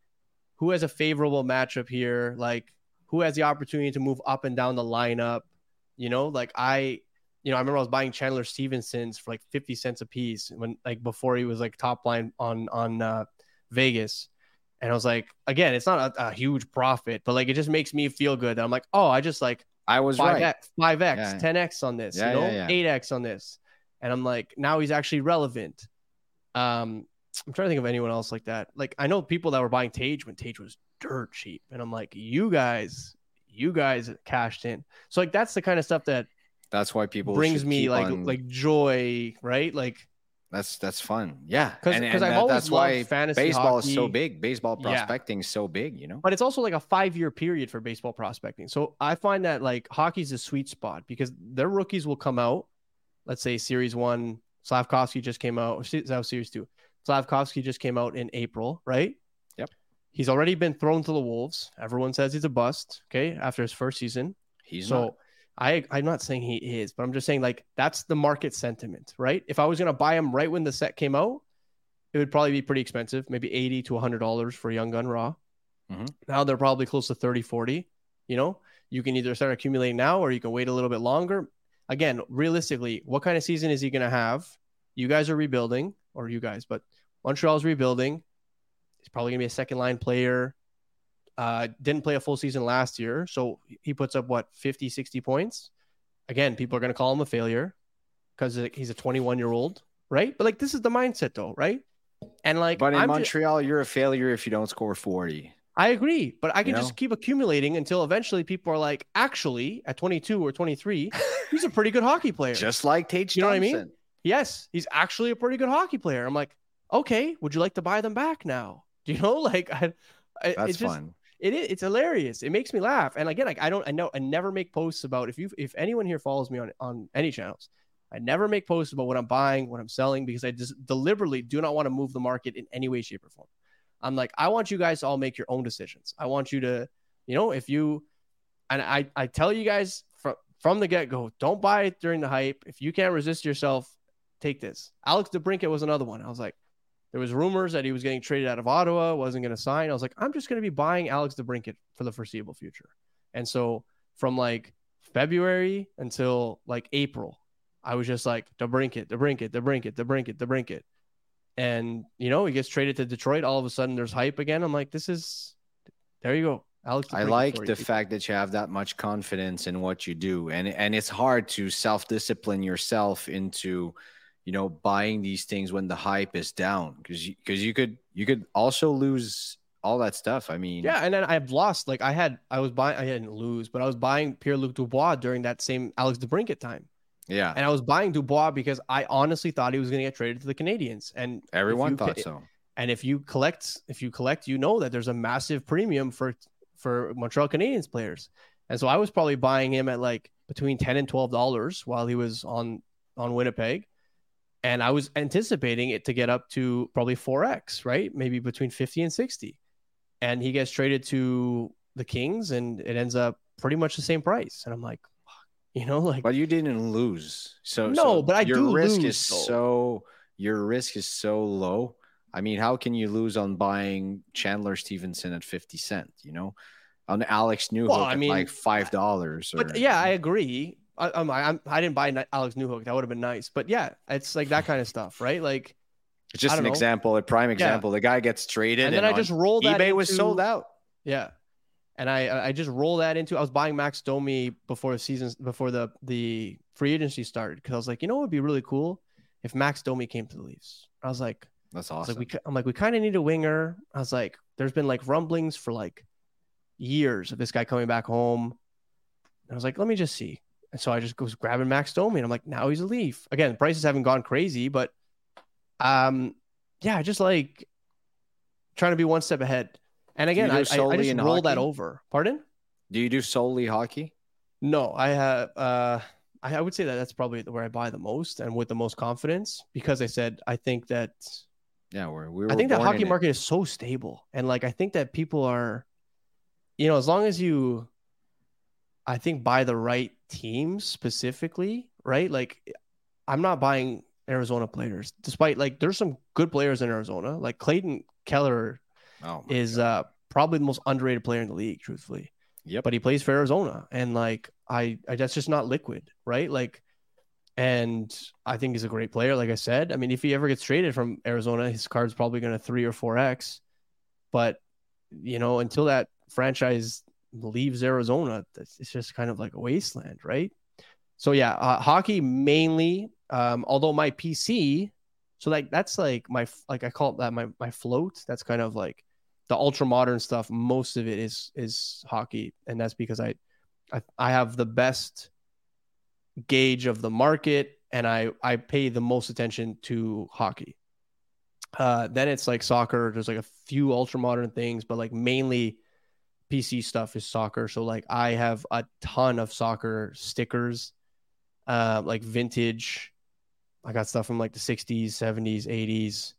who has a favorable matchup here? Like, who has the opportunity to move up and down the lineup? You know, like I, you know, I remember I was buying Chandler Stephenson's for like 50 cents a piece when like before he was like top line on on uh, Vegas. And I was like, again, it's not a, a huge profit, but like it just makes me feel good. I'm like, oh, I just like I was five right. x, five x, Yeah. ten x on this, Yeah, you know, yeah, yeah. eight x on this, and I'm like, now he's actually relevant. Um, I'm trying to think of anyone else like that. Like I know people that were buying Tage when Tage was dirt cheap, and I'm like, you guys, you guys cashed in. So like that's the kind of stuff that That's why people brings me like on- like joy, right? Like that's that's fun. Yeah, 'Cause- 'cause I've that- always that's why fantasy baseball is so big. Baseball Yeah. prospecting is so big. You know. but it's also like a five year period for baseball prospecting. So I find that like hockey's a sweet spot because their rookies will come out. Let's say series one, Slavkovsky just came out, that was series two. Slavkovsky just came out in April, right? Yep. He's already been thrown to the Wolves. Everyone says he's a bust, okay, after his first season. He's so not. I, I'm not saying he is, but I'm just saying like that's the market sentiment, right? If I was gonna buy him right when the set came out, it would probably be pretty expensive, maybe 80 to 100 dollars for a young gun raw. Mhm. Now they're probably close to 30, 40. You know, you can either start accumulating now or you can wait a little bit longer. Again, realistically, what kind of season is he gonna have? You guys are rebuilding, or you guys, but Montreal's rebuilding. He's probably gonna be a second line player. Uh, didn't play a full season last year, so he puts up what 50, 60 points. Again, people are gonna call him a failure because he's a 21 year old, right? But like this is the mindset, though, right? And like, But in I'm Montreal, you're a failure if you don't score forty. I agree, but I can You just keep accumulating until eventually people are like, actually, at 22 or 23, he's a pretty good hockey player. Just like Tate You know what I mean? Yes, he's actually a pretty good hockey player. I'm like, okay, would you like to buy them back now? Do you know, like, I, I That's it's just, fun. It is, it's hilarious. It makes me laugh. And again, like, I don't, I know, I never make posts about if you, if anyone here follows me on on any channels, I never make posts about what I'm buying, what I'm selling, because I just deliberately do not want to move the market in any way, shape, or form. I'm like, I want you guys to all make your own decisions. I want you to, you know, if you, and I, I tell you guys from from the get go, don't buy it during the hype. If you can't resist yourself, take this. Alex DeBrincat was another one. I was like, there was rumors that he was getting traded out of Ottawa, wasn't going to sign. I was like, I'm just going to be buying Alex DeBrincat for the foreseeable future. And so from like February until like April, I was just like DeBrincat, DeBrincat, DeBrincat, DeBrincat, DeBrincat. And you know, he gets traded to Detroit. All of a sudden, there's hype again. I'm like, this is there you go, Alex. I like the fact that you have that much confidence in what you do, and and it's hard to self discipline yourself into, you know, buying these things when the hype is down, because because you, could you could also lose all that stuff. I mean, Yeah, and then I've lost. Like I had, I was buying. I didn't lose, but I was buying Pierre Luc Dubois during that same Alex DeBrincat time, yeah, and I was buying Dubois because I honestly thought he was going to get traded to the Canadiens. And everyone thought ca- so. And if you collect, if you collect, you know that there's a massive premium for for Montreal Canadiens players. And so I was probably buying him at like between ten and twelve dollars while he was on on Winnipeg. And I was anticipating it to get up to probably 4x, right? Maybe between 50 and 60. And he gets traded to the Kings and it ends up pretty much the same price. And I'm like, you know, like But you didn't lose, so No, so but I your do risk lose, is though. so your risk is so low. I mean, how can you lose on buying Chandler Stephenson at fifty cent? You know, on Alex Newhook Well, I at mean, like five dollars. But yeah, I agree. I, I'm, I'm, I didn't buy Alex Newhook. That would have been nice. But yeah, it's like that kind of stuff, right? Like, it's just an know. example, a prime example. The guy gets traded, and then I just rolled that. eBay was into- sold out. Yeah, and I I just rolled that into. I was buying Max Domi before the seasons before the the free agency started because I was like, you know, what would be really cool if Max Domi came to the Leafs. I was like, That's awesome. like, we, I'm like, we kind of need a winger. I was like, there's been like rumblings for like years of this guy coming back home. And I was like, let me just see. And so I just goes grabbing Max Domi, and I'm like, now he's a Leaf. Again, prices haven't gone crazy, but um, yeah, just like trying to be one step ahead. And again, I, I, I just roll that over. Pardon? Do you do solely hockey? No, I have. Uh, I, I would say that that's probably where I buy the most and with the most confidence because I said I think that Yeah, we're, we were I think the hockey market is so stable, and like I think that people are, you know, as long as you, I think buy the right teams specifically, right? Like, I'm not buying Arizona players, despite like there's some good players in Arizona, like Clayton Keller Oh, is God. uh probably the most underrated player in the league, truthfully. Yep. But he plays for Arizona, and like I, I that's just not liquid, right? Like, and I think he's a great player. Like I said, I mean, if he ever gets traded from Arizona, his card's probably going to three or four x. But you know, until that franchise leaves Arizona, it's just kind of like a wasteland, right? So yeah, uh, hockey mainly. Um, although my PC, so like that's like my like I call it that my my float. That's kind of like the ultra modern stuff. Most of it is is hockey, and that's because I I, I have the best gauge of the market, and I I pay the most attention to hockey. Uh, then it's like soccer. There's like a few ultra modern things, but like mainly PC stuff is soccer. So like I have a ton of soccer stickers, uh, like vintage. I got stuff from like the 60s, 70s, 80s.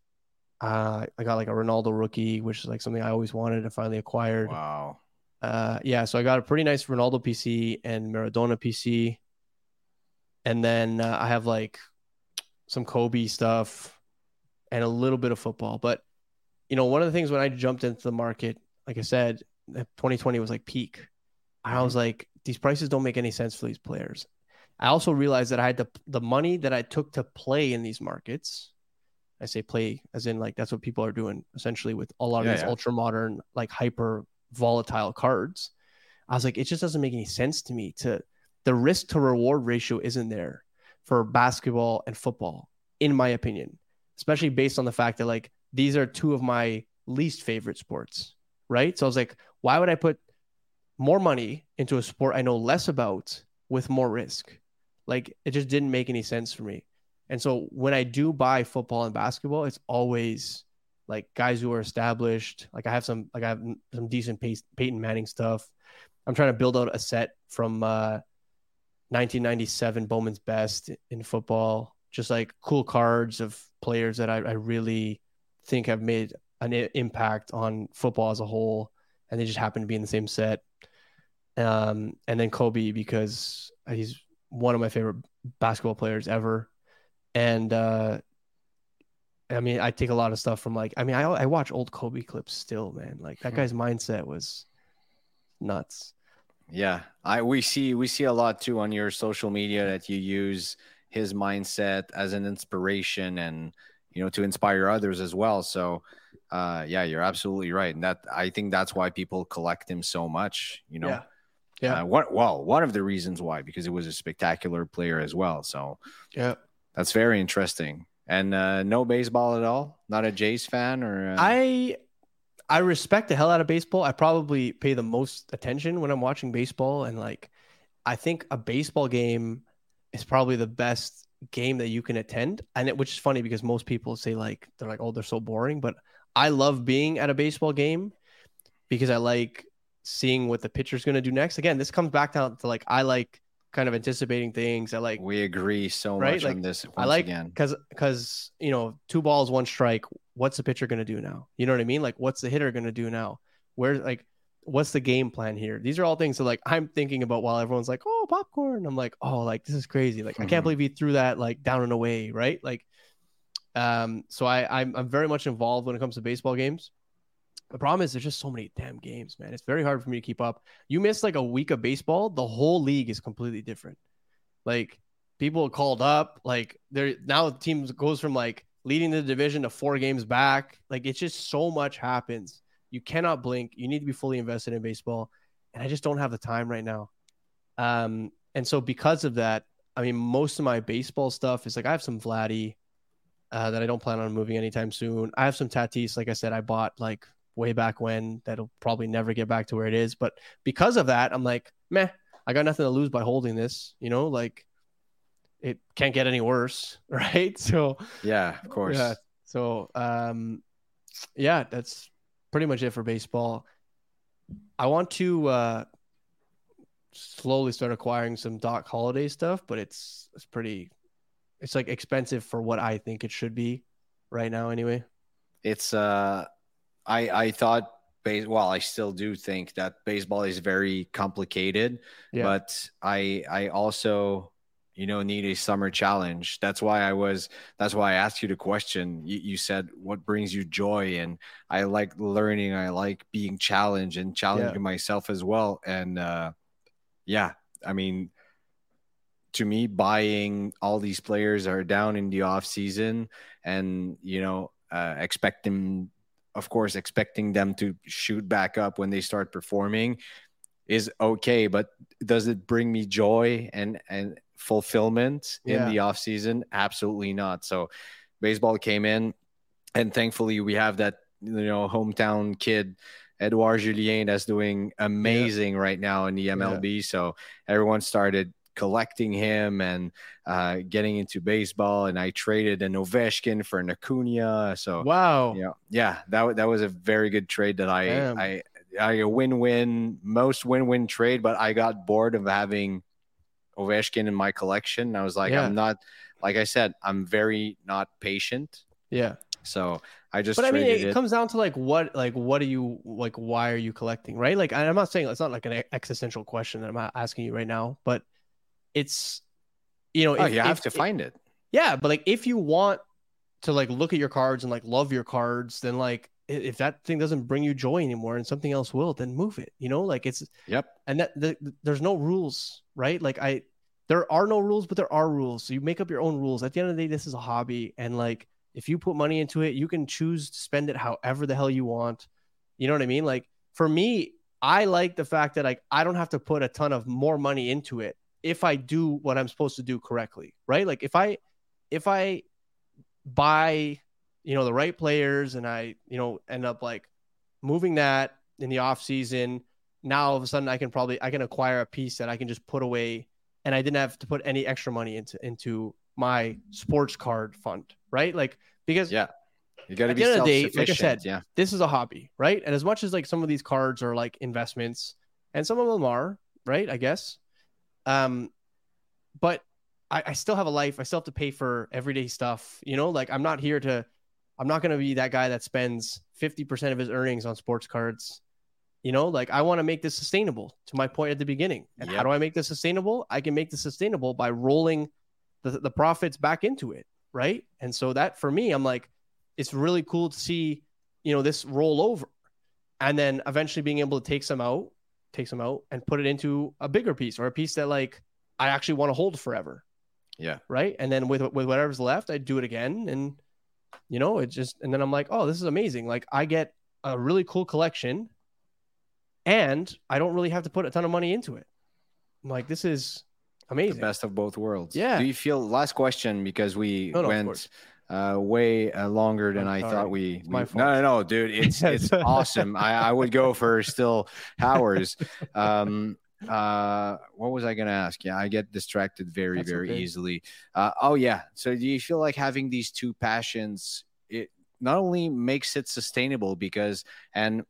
Uh, I got like a Ronaldo rookie, which is like something I always wanted and finally acquired. Wow. Uh, yeah, so I got a pretty nice Ronaldo PC and Maradona PC, and then uh, I have like some Kobe stuff and a little bit of football. But you know, one of the things when I jumped into the market, like I said, 2020 was like peak. I mm-hmm. was like, these prices don't make any sense for these players. I also realized that I had the the money that I took to play in these markets. I say play as in like that's what people are doing essentially with a lot of Yeah, these yeah. ultra modern, like hyper volatile cards. I was like, it just doesn't make any sense to me to the risk to reward ratio isn't there for basketball and football, in my opinion, especially based on the fact that like these are two of my least favorite sports, right? So I was like, why would I put more money into a sport I know less about with more risk? Like it just didn't make any sense for me. And so when I do buy football and basketball, it's always like guys who are established. Like I have some, like I have some decent Pey- Peyton Manning stuff. I'm trying to build out a set from uh, 1997 Bowman's Best in football, just like cool cards of players that I, I really think have made an impact on football as a whole, and they just happen to be in the same set. Um, and then Kobe because he's one of my favorite basketball players ever, and uh, I mean I take a lot of stuff from like I mean I I watch old Kobe clips still, man. Like that Hmm. guy's mindset was nuts. Yeah, I we see we see a lot too on your social media that you use his mindset as an inspiration and you know to inspire others as well. So uh yeah, you're absolutely right. And that I think that's why people collect him so much, you know. Yeah. Yeah. Uh, what well, one of the reasons why because it was a spectacular player as well. So Yeah. that's very interesting. And uh no baseball at all? Not a Jays fan or uh, I I respect the hell out of baseball. I probably pay the most attention when I'm watching baseball and like I think a baseball game is probably the best game that you can attend and it, which is funny because most people say like they're like oh they're so boring but I love being at a baseball game because I like seeing what the pitcher's going to do next. Again, this comes back down to like I like kind of anticipating things. I like we agree so Right, much like, on this once I like again. because because you know two balls one strike. What's the pitcher gonna do now? You know what I mean? Like what's the hitter gonna do now? Where like what's the game plan here? These are all things that like I'm thinking about while everyone's like oh popcorn. I'm like oh like this is crazy. Like I Mhm. can't believe he threw that like down and away right like. Um, so I I'm I'm very much involved when it comes to baseball games. The problem is there's just so many damn games, man. It's very hard for me to keep up. You miss like a week of baseball, the whole league is completely different. Like people are called up, like they're now the team goes from like leading the division to four games back. Like it's just so much happens. You cannot blink. You need to be fully invested in baseball. And I just don't have the time right now. Um, and so because of that, I mean, most of my baseball stuff is like I have some Vladdy uh, that I don't plan on moving anytime soon. I have some Tatis, like I said, I bought like way back when that'll probably never get back to where it is. But because of that, I'm like, meh, I got nothing to lose by holding this, you know, like it can't get any worse, right? So Yeah, of course. yeah. So um yeah, that's pretty much it for baseball. I want to uh slowly start acquiring some Doc Holliday stuff, but it's it's pretty it's like expensive for what I think it should be right now anyway. It's uh I I thought base well, I still do think that baseball is very complicated, Yeah. but I I also you know need a summer challenge. That's why I was that's why I asked you the question. You, you said what brings you joy and I like learning, I like being challenged and challenging myself as well and uh yeah, I mean to me buying all these players are down in the off season and you know uh, expecting of course expecting them to shoot back up when they start performing is okay but does it bring me joy and and fulfillment Yeah. in the off season absolutely not so baseball came in and thankfully we have that you know hometown kid Edouard Julien that's doing amazing right now in the MLB so everyone started collecting him and uh, getting into baseball and I traded an Ovechkin for an Acuna so Wow. yeah, yeah, that that was a very good trade that I Damn. I I a win-win, most win-win trade, but I got bored of having Ovechkin in my collection. I was like, Yeah. I'm not like I said, I'm very not patient. Yeah. So I just But I mean, it, it. comes down to like what, like what are you like? Why are you collecting, right? Like, I'm not saying it's not like an existential question that I'm asking you right now, but it's, you know, oh, if- you have if- to find it. Yeah, but like if you want to like look at your cards and like love your cards, then like if that thing doesn't bring you joy anymore and something else will, then move it. You know, like it's Yep. and that the, there's no rules, right? Like I there are no rules, but there are rules. So you make up your own rules. At the end of the day, this is a hobby, and like if you put money into it, you can choose to spend it however the hell you want. You know what I mean? Like for me, I like the fact that like I don't have to put a ton of more money into it if I do what I'm supposed to do correctly, right? Like if I if I buy, you know, the right players and I, you know, end up like moving that in the off season, now all of a sudden I can probably I can acquire a piece that I can just put away and I didn't have to put any extra money into into my sports card fund, right? Like because Yeah. You got to At be the end of the day, like I said, yeah. this is a hobby, right? And as much as like some of these cards are like investments, and some of them are, right? I guess. Um, but I, I still have a life. I still have to pay for everyday stuff. You know, like I'm not here to. I'm not going to be that guy that spends 50% of his earnings on sports cards. You know, like I want to make this sustainable to my point at the beginning. And how do I make this sustainable? I can make this sustainable by rolling the, the profits back into it. Right. And so that for me, I'm like, it's really cool to see, you know, this roll over and then eventually being able to take some out, take some out and put it into a bigger piece or a piece that like I actually want to hold forever. Yeah. Right. And then with with whatever's left, I do it again. And you know, it just and then I'm like, oh, this is amazing. Like I get a really cool collection and I don't really have to put a ton of money into it. I'm like, this is The amazing. best of both worlds. Yeah. Do you feel last question because we No, no, went uh, way uh, longer than I'm I sorry. thought we. We- no, no, no, dude. It's it's awesome. I, I would go for still hours. Um, uh, what was I gonna ask? Yeah, I get distracted very, That's very okay. easily. Uh, oh yeah. So do you feel like having these two passions? It not only makes it sustainable because and.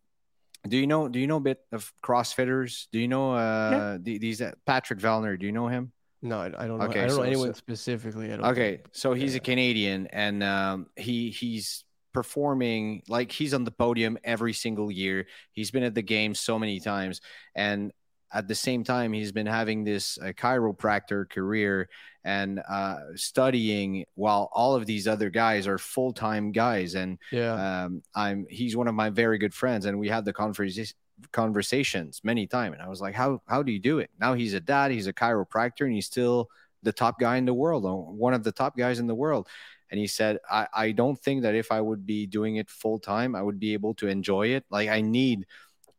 Do you know? Do you know a bit of CrossFitters? Do you know uh, the, these uh, Patrick Vellner? Do you know him? No, I, I don't know. Okay, I don't know anyone so- specifically. Okay, think. so he's Yeah. a Canadian, and um, he he's performing like he's on the podium every single year. He's been at the game so many times, and at the same time, he's been having this uh, chiropractor career and uh, studying while all of these other guys are full time guys. And Yeah. um, I'm he's one of my very good friends, and we had the conversation conversations many times. And I was like, how how do you do it? Now he's a dad, he's a chiropractor, and he's still the top guy in the world, one of the top guys in the world. And he said, I, I don't think that if I would be doing it full time, I would be able to enjoy it. Like I need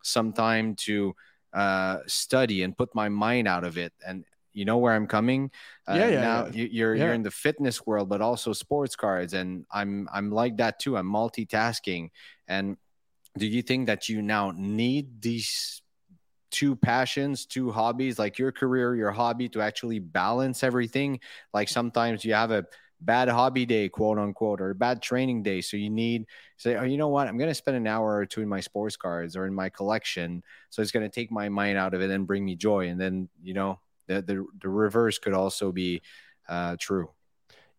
some time to uh, study and put my mind out of it. And you know where I'm coming. Uh, Yeah, yeah, Now yeah. you- you're Yeah. you're in the fitness world, but also sports cards, and I'm I'm like that too. I'm multitasking. And do you think that you now need these two passions, two hobbies, like your career, your hobby, to actually balance everything? Like sometimes you have a bad hobby day, quote unquote, or a bad training day. So you need say, oh, you know what? I'm going to spend an hour or two in my sports cards or in my collection. So it's going to take my mind out of it and bring me joy. And then you know the the, the reverse could also be uh, true.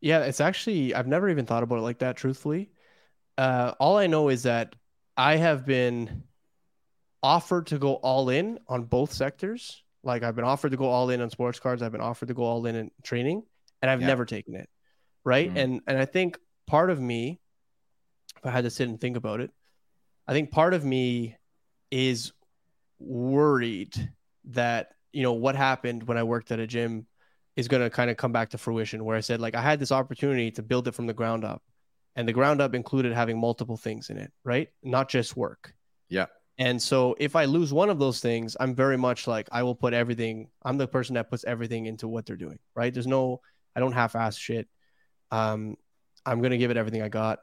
Yeah, it's actually I've never even thought about it like that. Truthfully, uh, all I know is that I have been offered to go all in on both sectors. Like I've been offered to go all in on sports cards. I've been offered to go all in in training, and I've yeah. never taken it. Right. Mm-hmm. And and I think part of me, if I had to sit and think about it, I think part of me is worried that you know what happened when I worked at a gym is going to kind of come back to fruition where I said like I had this opportunity to build it from the ground up and the ground up included having multiple things in it, right? Not just work. Yeah. And so if I lose one of those things, I'm very much like I will put everything. I'm the person that puts everything into what they're doing, right? There's no I don't half-ass shit. Um I'm going to give it everything I got.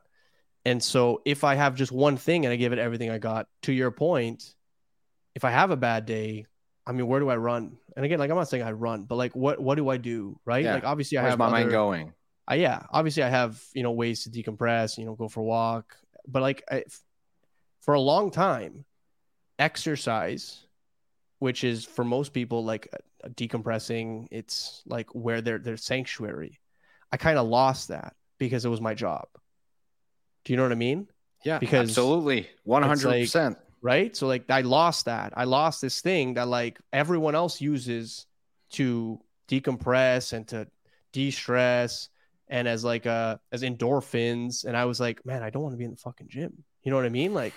And so if I have just one thing and I give it everything I got, to your point, if I have a bad day, I mean, where do I run? And again, like I'm not saying I run, but like what what do I do? Right? Yeah. Like obviously Where's I have my other, mind going. Uh, yeah, obviously I have you know ways to decompress, you know, go for a walk, but like I, for a long time, exercise, which is for most people like decompressing, it's like where their their sanctuary. I kind of lost that because it was my job. Do you know what I mean? Yeah, because absolutely, one hundred percent right? So like I lost that. I lost this thing that like everyone else uses to decompress and to de-stress and as like uh as endorphins and I was like, man, I don't want to be in the fucking gym. You know what I mean? Like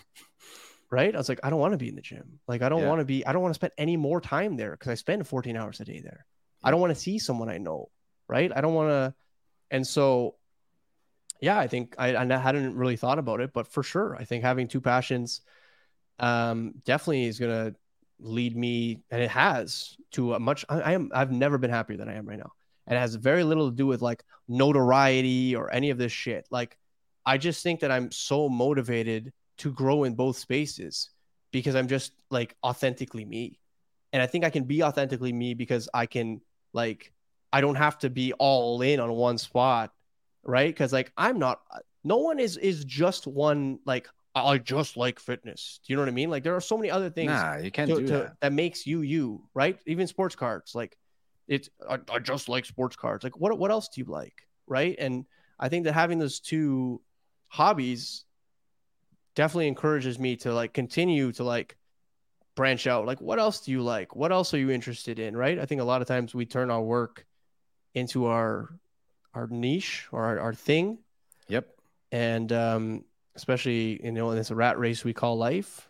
right? I was like, I don't want to be in the gym. Like I don't yeah. want to be I don't want to spend any more time there because I spend 14 hours a day there. I don't want to see someone I know, right? I don't want to and so yeah, I think I, I hadn't really thought about it, but for sure, I think having two passions um, definitely is going to lead me, and it has to a much. I, I, am. I've never been happier than I am right now, and it has very little to do with like notoriety or any of this shit. Like, I just think that I'm so motivated to grow in both spaces because I'm just like authentically me, and I think I can be authentically me because I can like I don't have to be all in on one spot, right? Because like I'm not. No one is is just one like I just like fitness. Do you know what I mean? Like there are so many other things. Nah, you can't to, do to, that. That makes you you, right? Even sports cards. Like it's I, I, just like sports cards. Like what what else do you like, right? And I think that having those two hobbies definitely encourages me to like continue to like branch out. Like what else do you like? What else are you interested in, right? I think a lot of times we turn our work into our our niche or our, our thing. Yep. And um especially you know in this rat race we call life.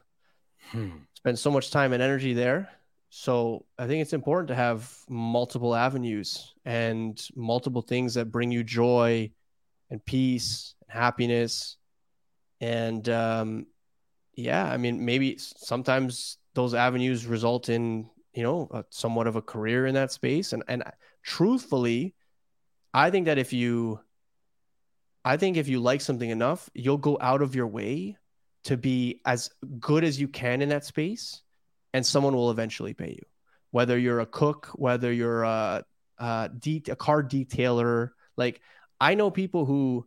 Hmm. Spend so much time and energy there. So I think it's important to have multiple avenues and multiple things that bring you joy and peace and happiness. And um, yeah, I mean, maybe sometimes those avenues result in you know a, somewhat of a career in that space. And and truthfully, I think that if you I think if you like something enough, you'll go out of your way to be as good as you can in that space, and someone will eventually pay you. Whether you're a cook, whether you're a a, de- a car detailer, like I know people who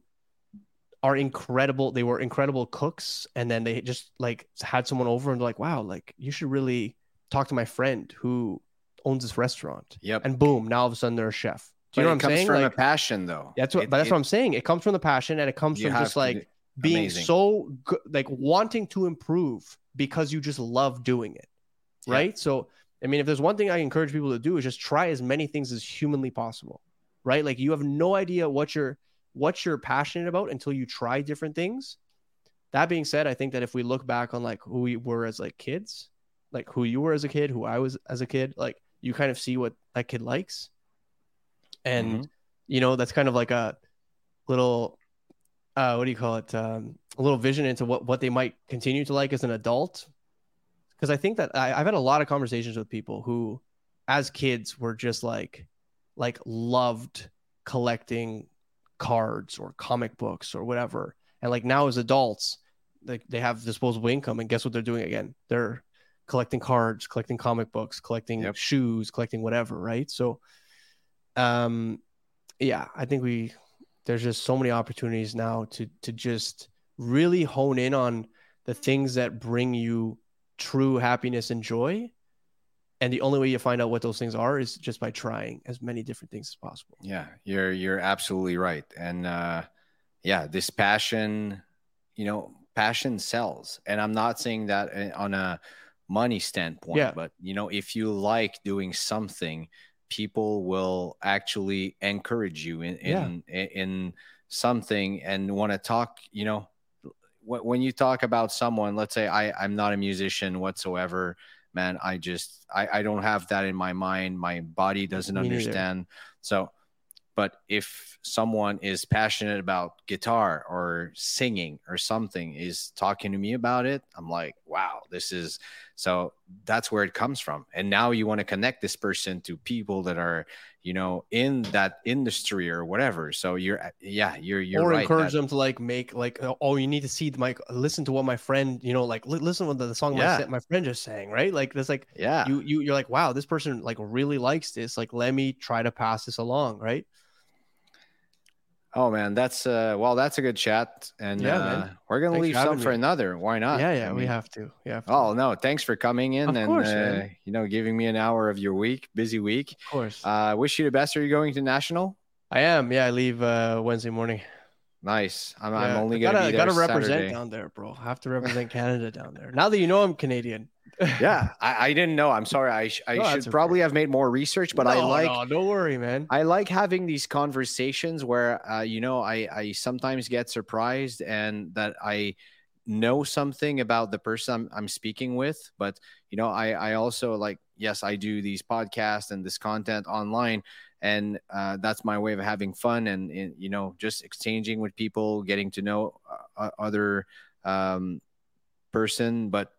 are incredible. They were incredible cooks, and then they just like had someone over and like, wow, like you should really talk to my friend who owns this restaurant. Yep. And boom, now all of a sudden they're a chef. Do you know what I'm saying? Comes From like, a passion, though. That's what. It, but that's it, what I'm saying. It comes from the passion, and it comes from just like being amazing. so good, like wanting to improve because you just love doing it, right? Yeah. So, I mean, if there's one thing I encourage people to do is just try as many things as humanly possible, right? Like you have no idea what you're what you're passionate about until you try different things. That being said, I think that if we look back on like who we were as like kids, like who you were as a kid, who I was as a kid, like you kind of see what that kid likes. And mm-hmm. you know that's kind of like a little uh, what do you call it? Um, a little vision into what what they might continue to like as an adult. Because i think that I, i've had a lot of conversations with people who as kids were just like like loved collecting cards or comic books or whatever. And like now as adults like they have disposable income and guess what they're doing again? They're collecting cards collecting comic books collecting yep. shoes collecting whatever right? So um, yeah, I think we there's just so many opportunities now to to just really hone in on the things that bring you true happiness and joy. And the only way you find out what those things are is just by trying as many different things as possible. Yeah you're you're absolutely right. And uh yeah this passion you know passion sells. And i'm not saying that uh, on a money standpoint Yeah. but you know if you like doing something people will actually encourage you in Yeah. in, in something and want to talk you know wh- when you talk about someone let's say i i'm not a musician whatsoever man i just i i don't have that in my mind my body doesn't Me neither. understand so but if someone is passionate about guitar or singing or something is talking to me about it i'm like wow this is so that's where it comes from. And now you want to connect this person to people that are you know in that industry or whatever. So you're yeah you're you're or right encourage that- them to like make like uh, oh you need to see my listen to what my friend you know like li- listen to the song Yeah. my, my friend just sang right? Like that's like yeah. you you you're like wow this person like really likes this. Like let me try to pass this along right oh man that's uh well that's a good chat and Yeah, uh we're gonna Thanks leave for some for me. another why not yeah I yeah we have to yeah Oh no! Thanks for coming in Of and course, uh, you know giving me an hour of your week, busy week. of course Uh, wish you the best. Are you going to national? i am yeah i leave uh wednesday morning Nice. I'm, yeah, I'm only I gonna gotta, be there gotta represent Saturday. down there bro I have to represent canada down there now that you know i'm canadian Yeah, I, I didn't know. I'm sorry. I sh- I No, should that's okay. probably have made more research, but I like no, don't worry man I like having these conversations where uh, you know I I sometimes get surprised and that I know something about the person I'm, I'm speaking with, but you know I I also like yes I do these podcasts and this content online and uh, that's my way of having fun and, and you know just exchanging with people, getting to know uh, other um, person, but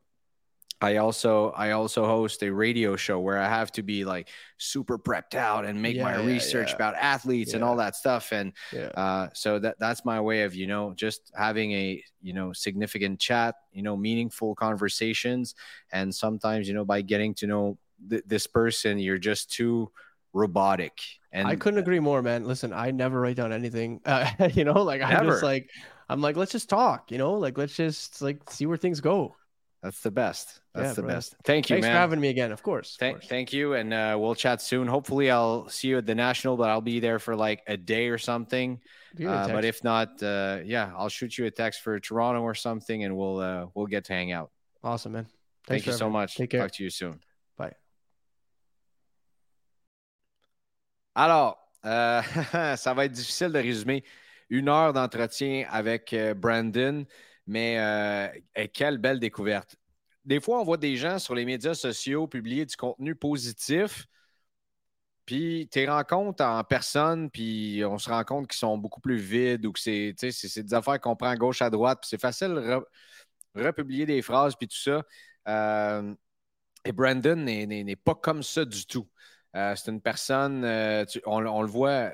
I also I also host a radio show where I have to be like super prepped out and make my Yeah, yeah, research yeah. about athletes and all that stuff and yeah uh, so that that's my way of you know just having a you know significant chat you know meaningful conversations and sometimes you know by getting to know th- this person you're just too robotic and I couldn't agree more, man. Listen, I never write down anything. Uh, you know, like I'm Never. just like, I'm like, let's just talk. You know, like let's just like see where things go. That's the best that's Yeah, the bro. best thank you Thanks man for having me again. Of course. of Thank, course. thank you, and uh, we'll chat soon. Hopefully, I'll see you at the national, but I'll be there for like a day or something. Give me a Uh, but if not, uh, yeah, I'll shoot you a text for Toronto or something, and we'll uh, we'll get to hang out. awesome, man. Thank you for so much. Take care. Talk to you soon. Bye. Alors, euh, ça va être difficile de résumer une heure d'entretien avec euh, Brendan, mais euh, quelle belle découverte. Des fois, on voit des gens sur les médias sociaux publier du contenu positif, puis tu rencontres en personne, puis on se rend compte qu'ils sont beaucoup plus vides ou que c'est c'est- des affaires qu'on prend à gauche, à droite, puis c'est facile de re- republier des phrases, puis tout ça. Euh, et Brandon n'est- pas comme ça du tout. Euh, c'est une personne, on, le voit,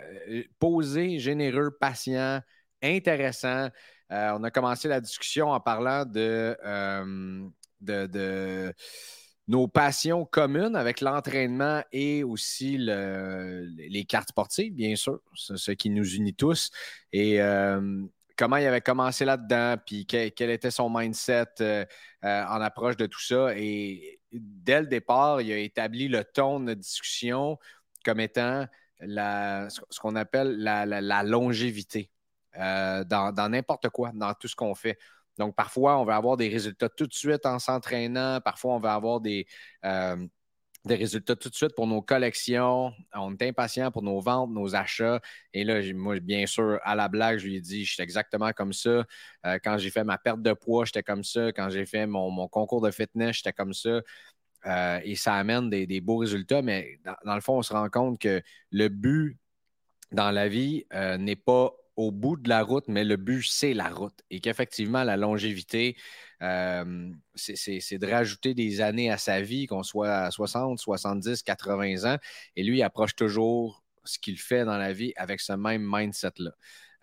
posé, généreux, patient, intéressant. Euh, on a commencé la discussion en parlant de, euh, nos passions communes avec l'entraînement et aussi le- les cartes sportives, bien sûr, ce, ce qui nous unit tous. Et euh, comment il avait commencé là-dedans, puis que- quel, était son mindset en approche de tout ça. Et dès le départ, il a établi le ton de discussion comme étant ce qu'on appelle la longévité euh, dans n'importe quoi, dans tout ce qu'on fait. Donc, parfois, on va avoir des résultats tout de suite en s'entraînant. Parfois, on va avoir des, euh, des résultats tout de suite pour nos collections. On est impatient pour nos ventes, nos achats. Et là, moi, bien sûr, à la blague, je lui ai dit, je suis exactement comme ça. Euh, quand j'ai fait ma perte de poids, j'étais comme ça. Quand j'ai fait mon, concours de fitness, j'étais comme ça. Et ça amène des, des beaux résultats. Mais dans, le fond, on se rend compte que le but dans la vie n'est pas au bout de la route, mais le but, c'est la route. Et qu'effectivement, la longévité, euh, c'est- de rajouter des années à sa vie, qu'on soit à 60, 70, 80 ans. Et lui, il approche toujours ce qu'il fait dans la vie avec ce même mindset-là.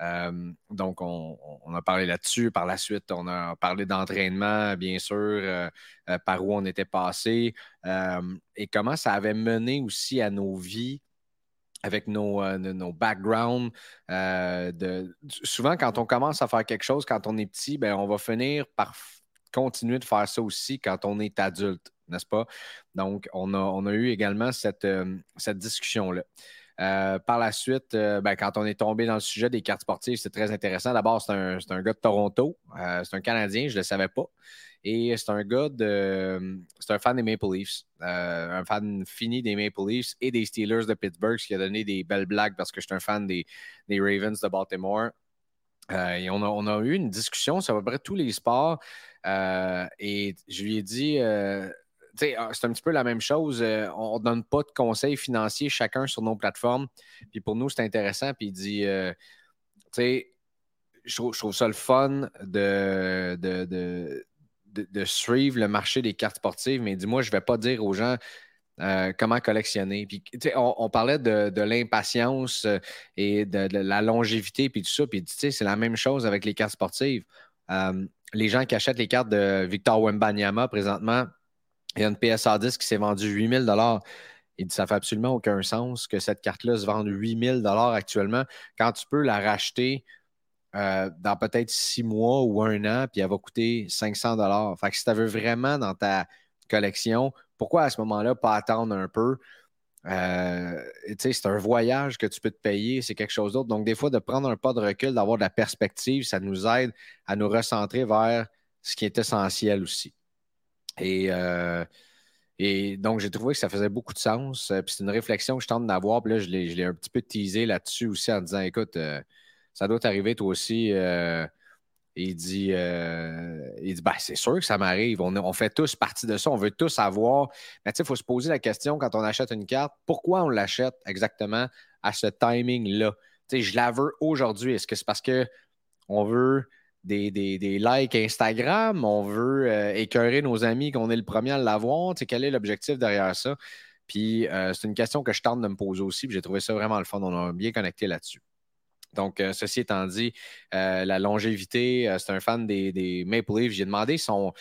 Euh, donc, on, a parlé là-dessus. Par la suite, on a parlé d'entraînement, bien sûr, euh, par où on était passé et comment ça avait mené aussi à nos vies avec nos, nos backgrounds. de, souvent, quand on commence à faire quelque chose, quand on est petit, ben, on va finir par continuer de faire ça aussi quand on est adulte, n'est-ce pas? Donc, on a, on a eu également cette, cette discussion-là. Euh, par la suite, euh, ben, quand on est tombé dans le sujet des cartes sportives, c'est très intéressant. D'abord, c'est un, un, gars de Toronto. Euh, c'est un Canadien, je ne le savais pas. Et c'est un gars de. C'est un fan des Maple Leafs. un fan fini des Maple Leafs et des Steelers de Pittsburgh, ce qui a donné des belles blagues parce que je suis un fan des, des Ravens de Baltimore. et on a, on a, eu une discussion sur à peu près tous les sports. et je lui ai dit ah, c'est un petit peu la même chose. Euh, on ne donne pas de conseils financiers chacun sur nos plateformes. Puis pour nous, c'est intéressant. Puis il dit, euh, tu sais, je trouve, ça le fun de, de, suivre le marché des cartes sportives, mais dis-moi, je ne vais pas dire aux gens euh, comment collectionner. Puis, on, on, parlait de, l'impatience et de, la longévité, puis tout ça. Puis, c'est la même chose avec les cartes sportives. les gens qui achètent les cartes de Victor Wembanyama présentement, il y a une PSA 10 qui s'est vendue 8000 Il dit ça fait absolument aucun sens que cette carte-là se vende 8000 actuellement quand tu peux la racheter euh, dans peut-être six mois ou un an, puis elle va coûter 500 dollars. Fait que si tu veux vraiment dans ta collection, pourquoi à ce moment-là pas attendre un peu? Euh, c'est un voyage que tu peux te payer, c'est quelque chose d'autre. Donc, des fois, de prendre un pas de recul, d'avoir de la perspective, ça nous aide à nous recentrer vers ce qui est essentiel aussi. Euh, et, donc, j'ai trouvé que ça faisait beaucoup de sens. Euh, puis c'est une réflexion que je tente d'avoir. Puis là, je l'ai un petit peu teasé là-dessus aussi en disant écoute, euh, ça doit t'arriver toi aussi. il dit, il dit ben, c'est sûr que ça m'arrive. On, fait tous partie de ça. On veut tous avoir. Mais tu sais, il faut se poser la question quand on achète une carte pourquoi on l'achète exactement à ce timing-là? Tu sais, je la veux aujourd'hui. Est-ce que c'est parce qu'on veut des, des, likes Instagram, on veut euh, écœurer nos amis qu'on est le premier à l'avoir? Tu quel est l'objectif derrière ça? Puis euh, c'est une question que je tente de me poser aussi, puis j'ai trouvé ça vraiment le fun. On a bien connecté là-dessus. Donc, euh, ceci étant dit, la longévité, c'est un fan des, Maple Leafs. J'ai demandé son,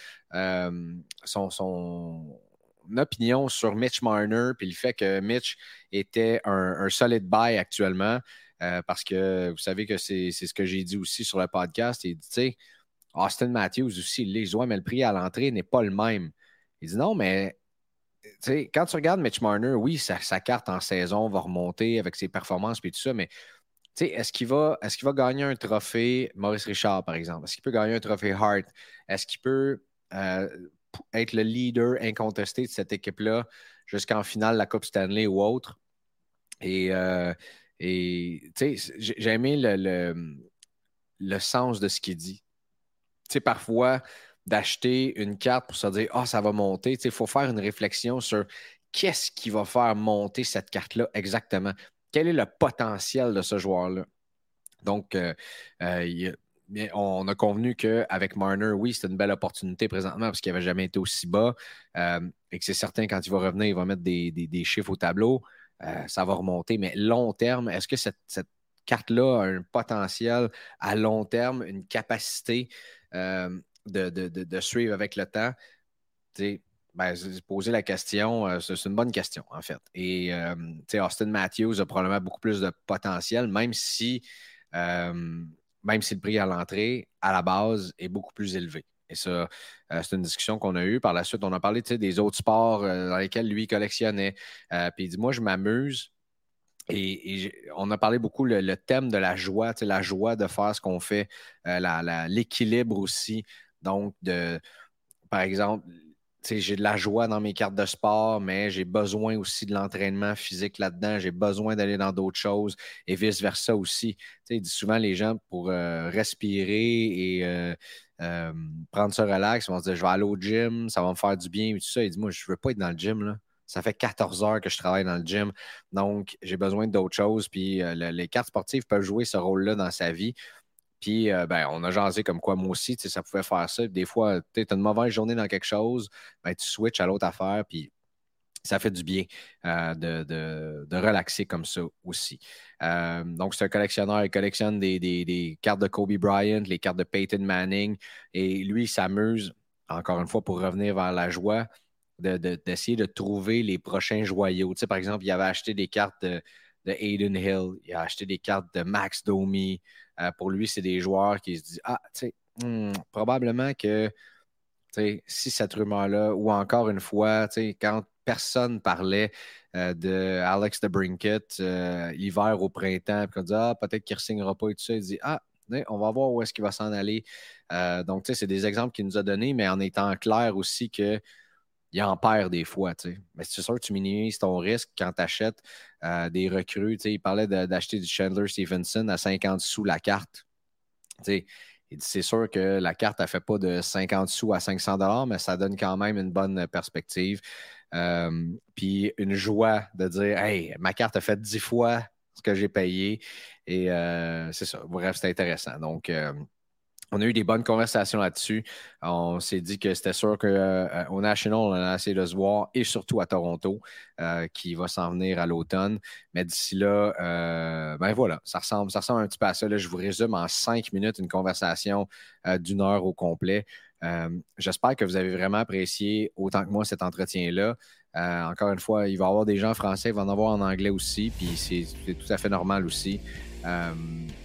opinion sur Mitch Marner, puis le fait que Mitch était un, un solid buy actuellement. Euh, parce que vous savez que c'est ce que j'ai dit aussi sur le podcast. Il dit, tu sais, Austin Matthews aussi, les mais le prix à l'entrée n'est pas le même. Il dit non, mais quand tu regardes Mitch Marner, oui, sa, carte en saison va remonter avec ses performances et tout ça, mais est-ce qu'il va, est gagner un trophée Maurice Richard, par exemple? Est-ce qu'il peut gagner un trophée Hart? Est-ce qu'il peut euh, être le leader incontesté de cette équipe-là jusqu'en finale la Coupe Stanley ou autre? Et euh, j'ai aimé le, sens de ce qu'il dit. Parfois, d'acheter une carte pour se dire Ah, ça va monter, il faut faire une réflexion sur qu'est-ce qui va faire monter cette carte-là exactement. Quel est le potentiel de ce joueur-là? Donc, euh, euh, on a convenu qu'avec Marner, oui, c'est une belle opportunité présentement parce qu'il n'avait jamais été aussi bas euh, et que c'est certain, quand il va revenir, il va mettre des, chiffres au tableau. Ça va remonter. Mais long terme, est-ce que cette, carte-là a un potentiel à long terme, une capacité de, suivre avec le temps? Ben, poser la question, euh, c'est une bonne question, en fait. Et Austin Matthews a probablement beaucoup plus de potentiel, même si, même si le prix à l'entrée, à la base, est beaucoup plus élevé. Et ça, euh, c'est une discussion qu'on a eue. Par la suite, on a parlé des autres sports euh, dans lesquels lui collectionnait. Euh, puis il dit Moi, je m'amuse. Et, on a parlé beaucoup le, thème de la joie, la joie de faire ce qu'on fait, l'équilibre aussi. Donc, de, par exemple, j'ai de la joie dans mes cartes de sport, mais j'ai besoin aussi de l'entraînement physique là-dedans. J'ai besoin d'aller dans d'autres choses et vice-versa aussi. il dit souvent les gens pour respirer et euh, prendre ça relax, ils vont se dire je vais aller au gym, ça va me faire du bien, et tout ça. Il dit Moi, je ne veux pas être dans le gym. Là. Ça fait 14 heures que je travaille dans le gym. Donc, j'ai besoin d'autres choses. Puis euh, les cartes sportives peuvent jouer ce rôle-là dans sa vie. Puis, euh, ben, on a jasé comme quoi moi aussi, ça pouvait faire ça. Des fois, tu as une mauvaise journée dans quelque chose, ben, tu switches à l'autre affaire, puis ça fait du bien euh, de, relaxer comme ça aussi. Euh, donc, c'est un collectionneur, il collectionne des, cartes de Kobe Bryant, les cartes de Peyton Manning, et lui, il s'amuse, encore une fois, pour revenir vers la joie, d'essayer de, trouver les prochains joyaux. Tu sais, par exemple, il avait acheté des cartes de Aiden Hill. Il a acheté des cartes de Max Domi. Euh, pour lui, c'est des joueurs qui se disent Ah, tu sais, hmm, probablement que si cette rumeur-là, ou encore une fois, quand personne parlait euh, de Alex de Brinket euh, hiver au printemps, puis qu'on dit Ah, peut-être qu'il ne signera pas et tout ça, il dit Ah, on va voir où est-ce qu'il va s'en aller. Euh, donc, c'est des exemples qu'il nous a donnés, mais en étant clair aussi qu'il en perd des fois. Mais c'est sûr que tu minimises ton risque quand tu achètes des recrues. Il parlait d'acheter du Chandler Stevenson à 50 sous la carte. il c'est sûr que la carte, ne fait pas de 50 sous à 500 mais ça donne quand même une bonne perspective. Euh, puis une joie de dire Hey, ma carte a fait 10 fois ce que j'ai payé. Et euh, c'est ça. Bref, c'est intéressant. Donc, euh, on a eu des bonnes conversations là-dessus. On s'est dit que c'était sûr qu'au National, on a essayé de se voir et surtout à Toronto, qui va s'en venir à l'automne. Mais d'ici là, ben voilà, ça ressemble, ça ressemble un petit peu à ça. Je vous résume en cinq minutes une conversation d'une heure au complet. Euh, j'espère que vous avez vraiment apprécié autant que moi cet entretien-là. Euh, encore une fois, il va y avoir des gens français, il va en avoir en anglais aussi, puis c'est tout à fait normal aussi. Euh,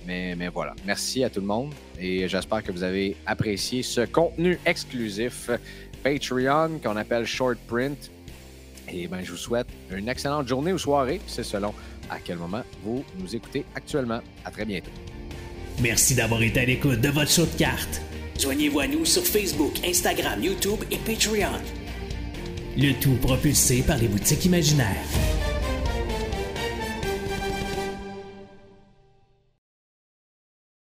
mais, voilà. Merci à tout le monde et j'espère que vous avez apprécié ce contenu exclusif Patreon qu'on appelle Short Print. Et ben, je vous souhaite une excellente journée ou soirée, c'est selon à quel moment vous nous écoutez actuellement. À très bientôt. Merci d'avoir été à l'écoute de votre show de cartes. Joignez-vous à nous sur Facebook, Instagram, YouTube et Patreon. Le tout propulsé par les boutiques imaginaires.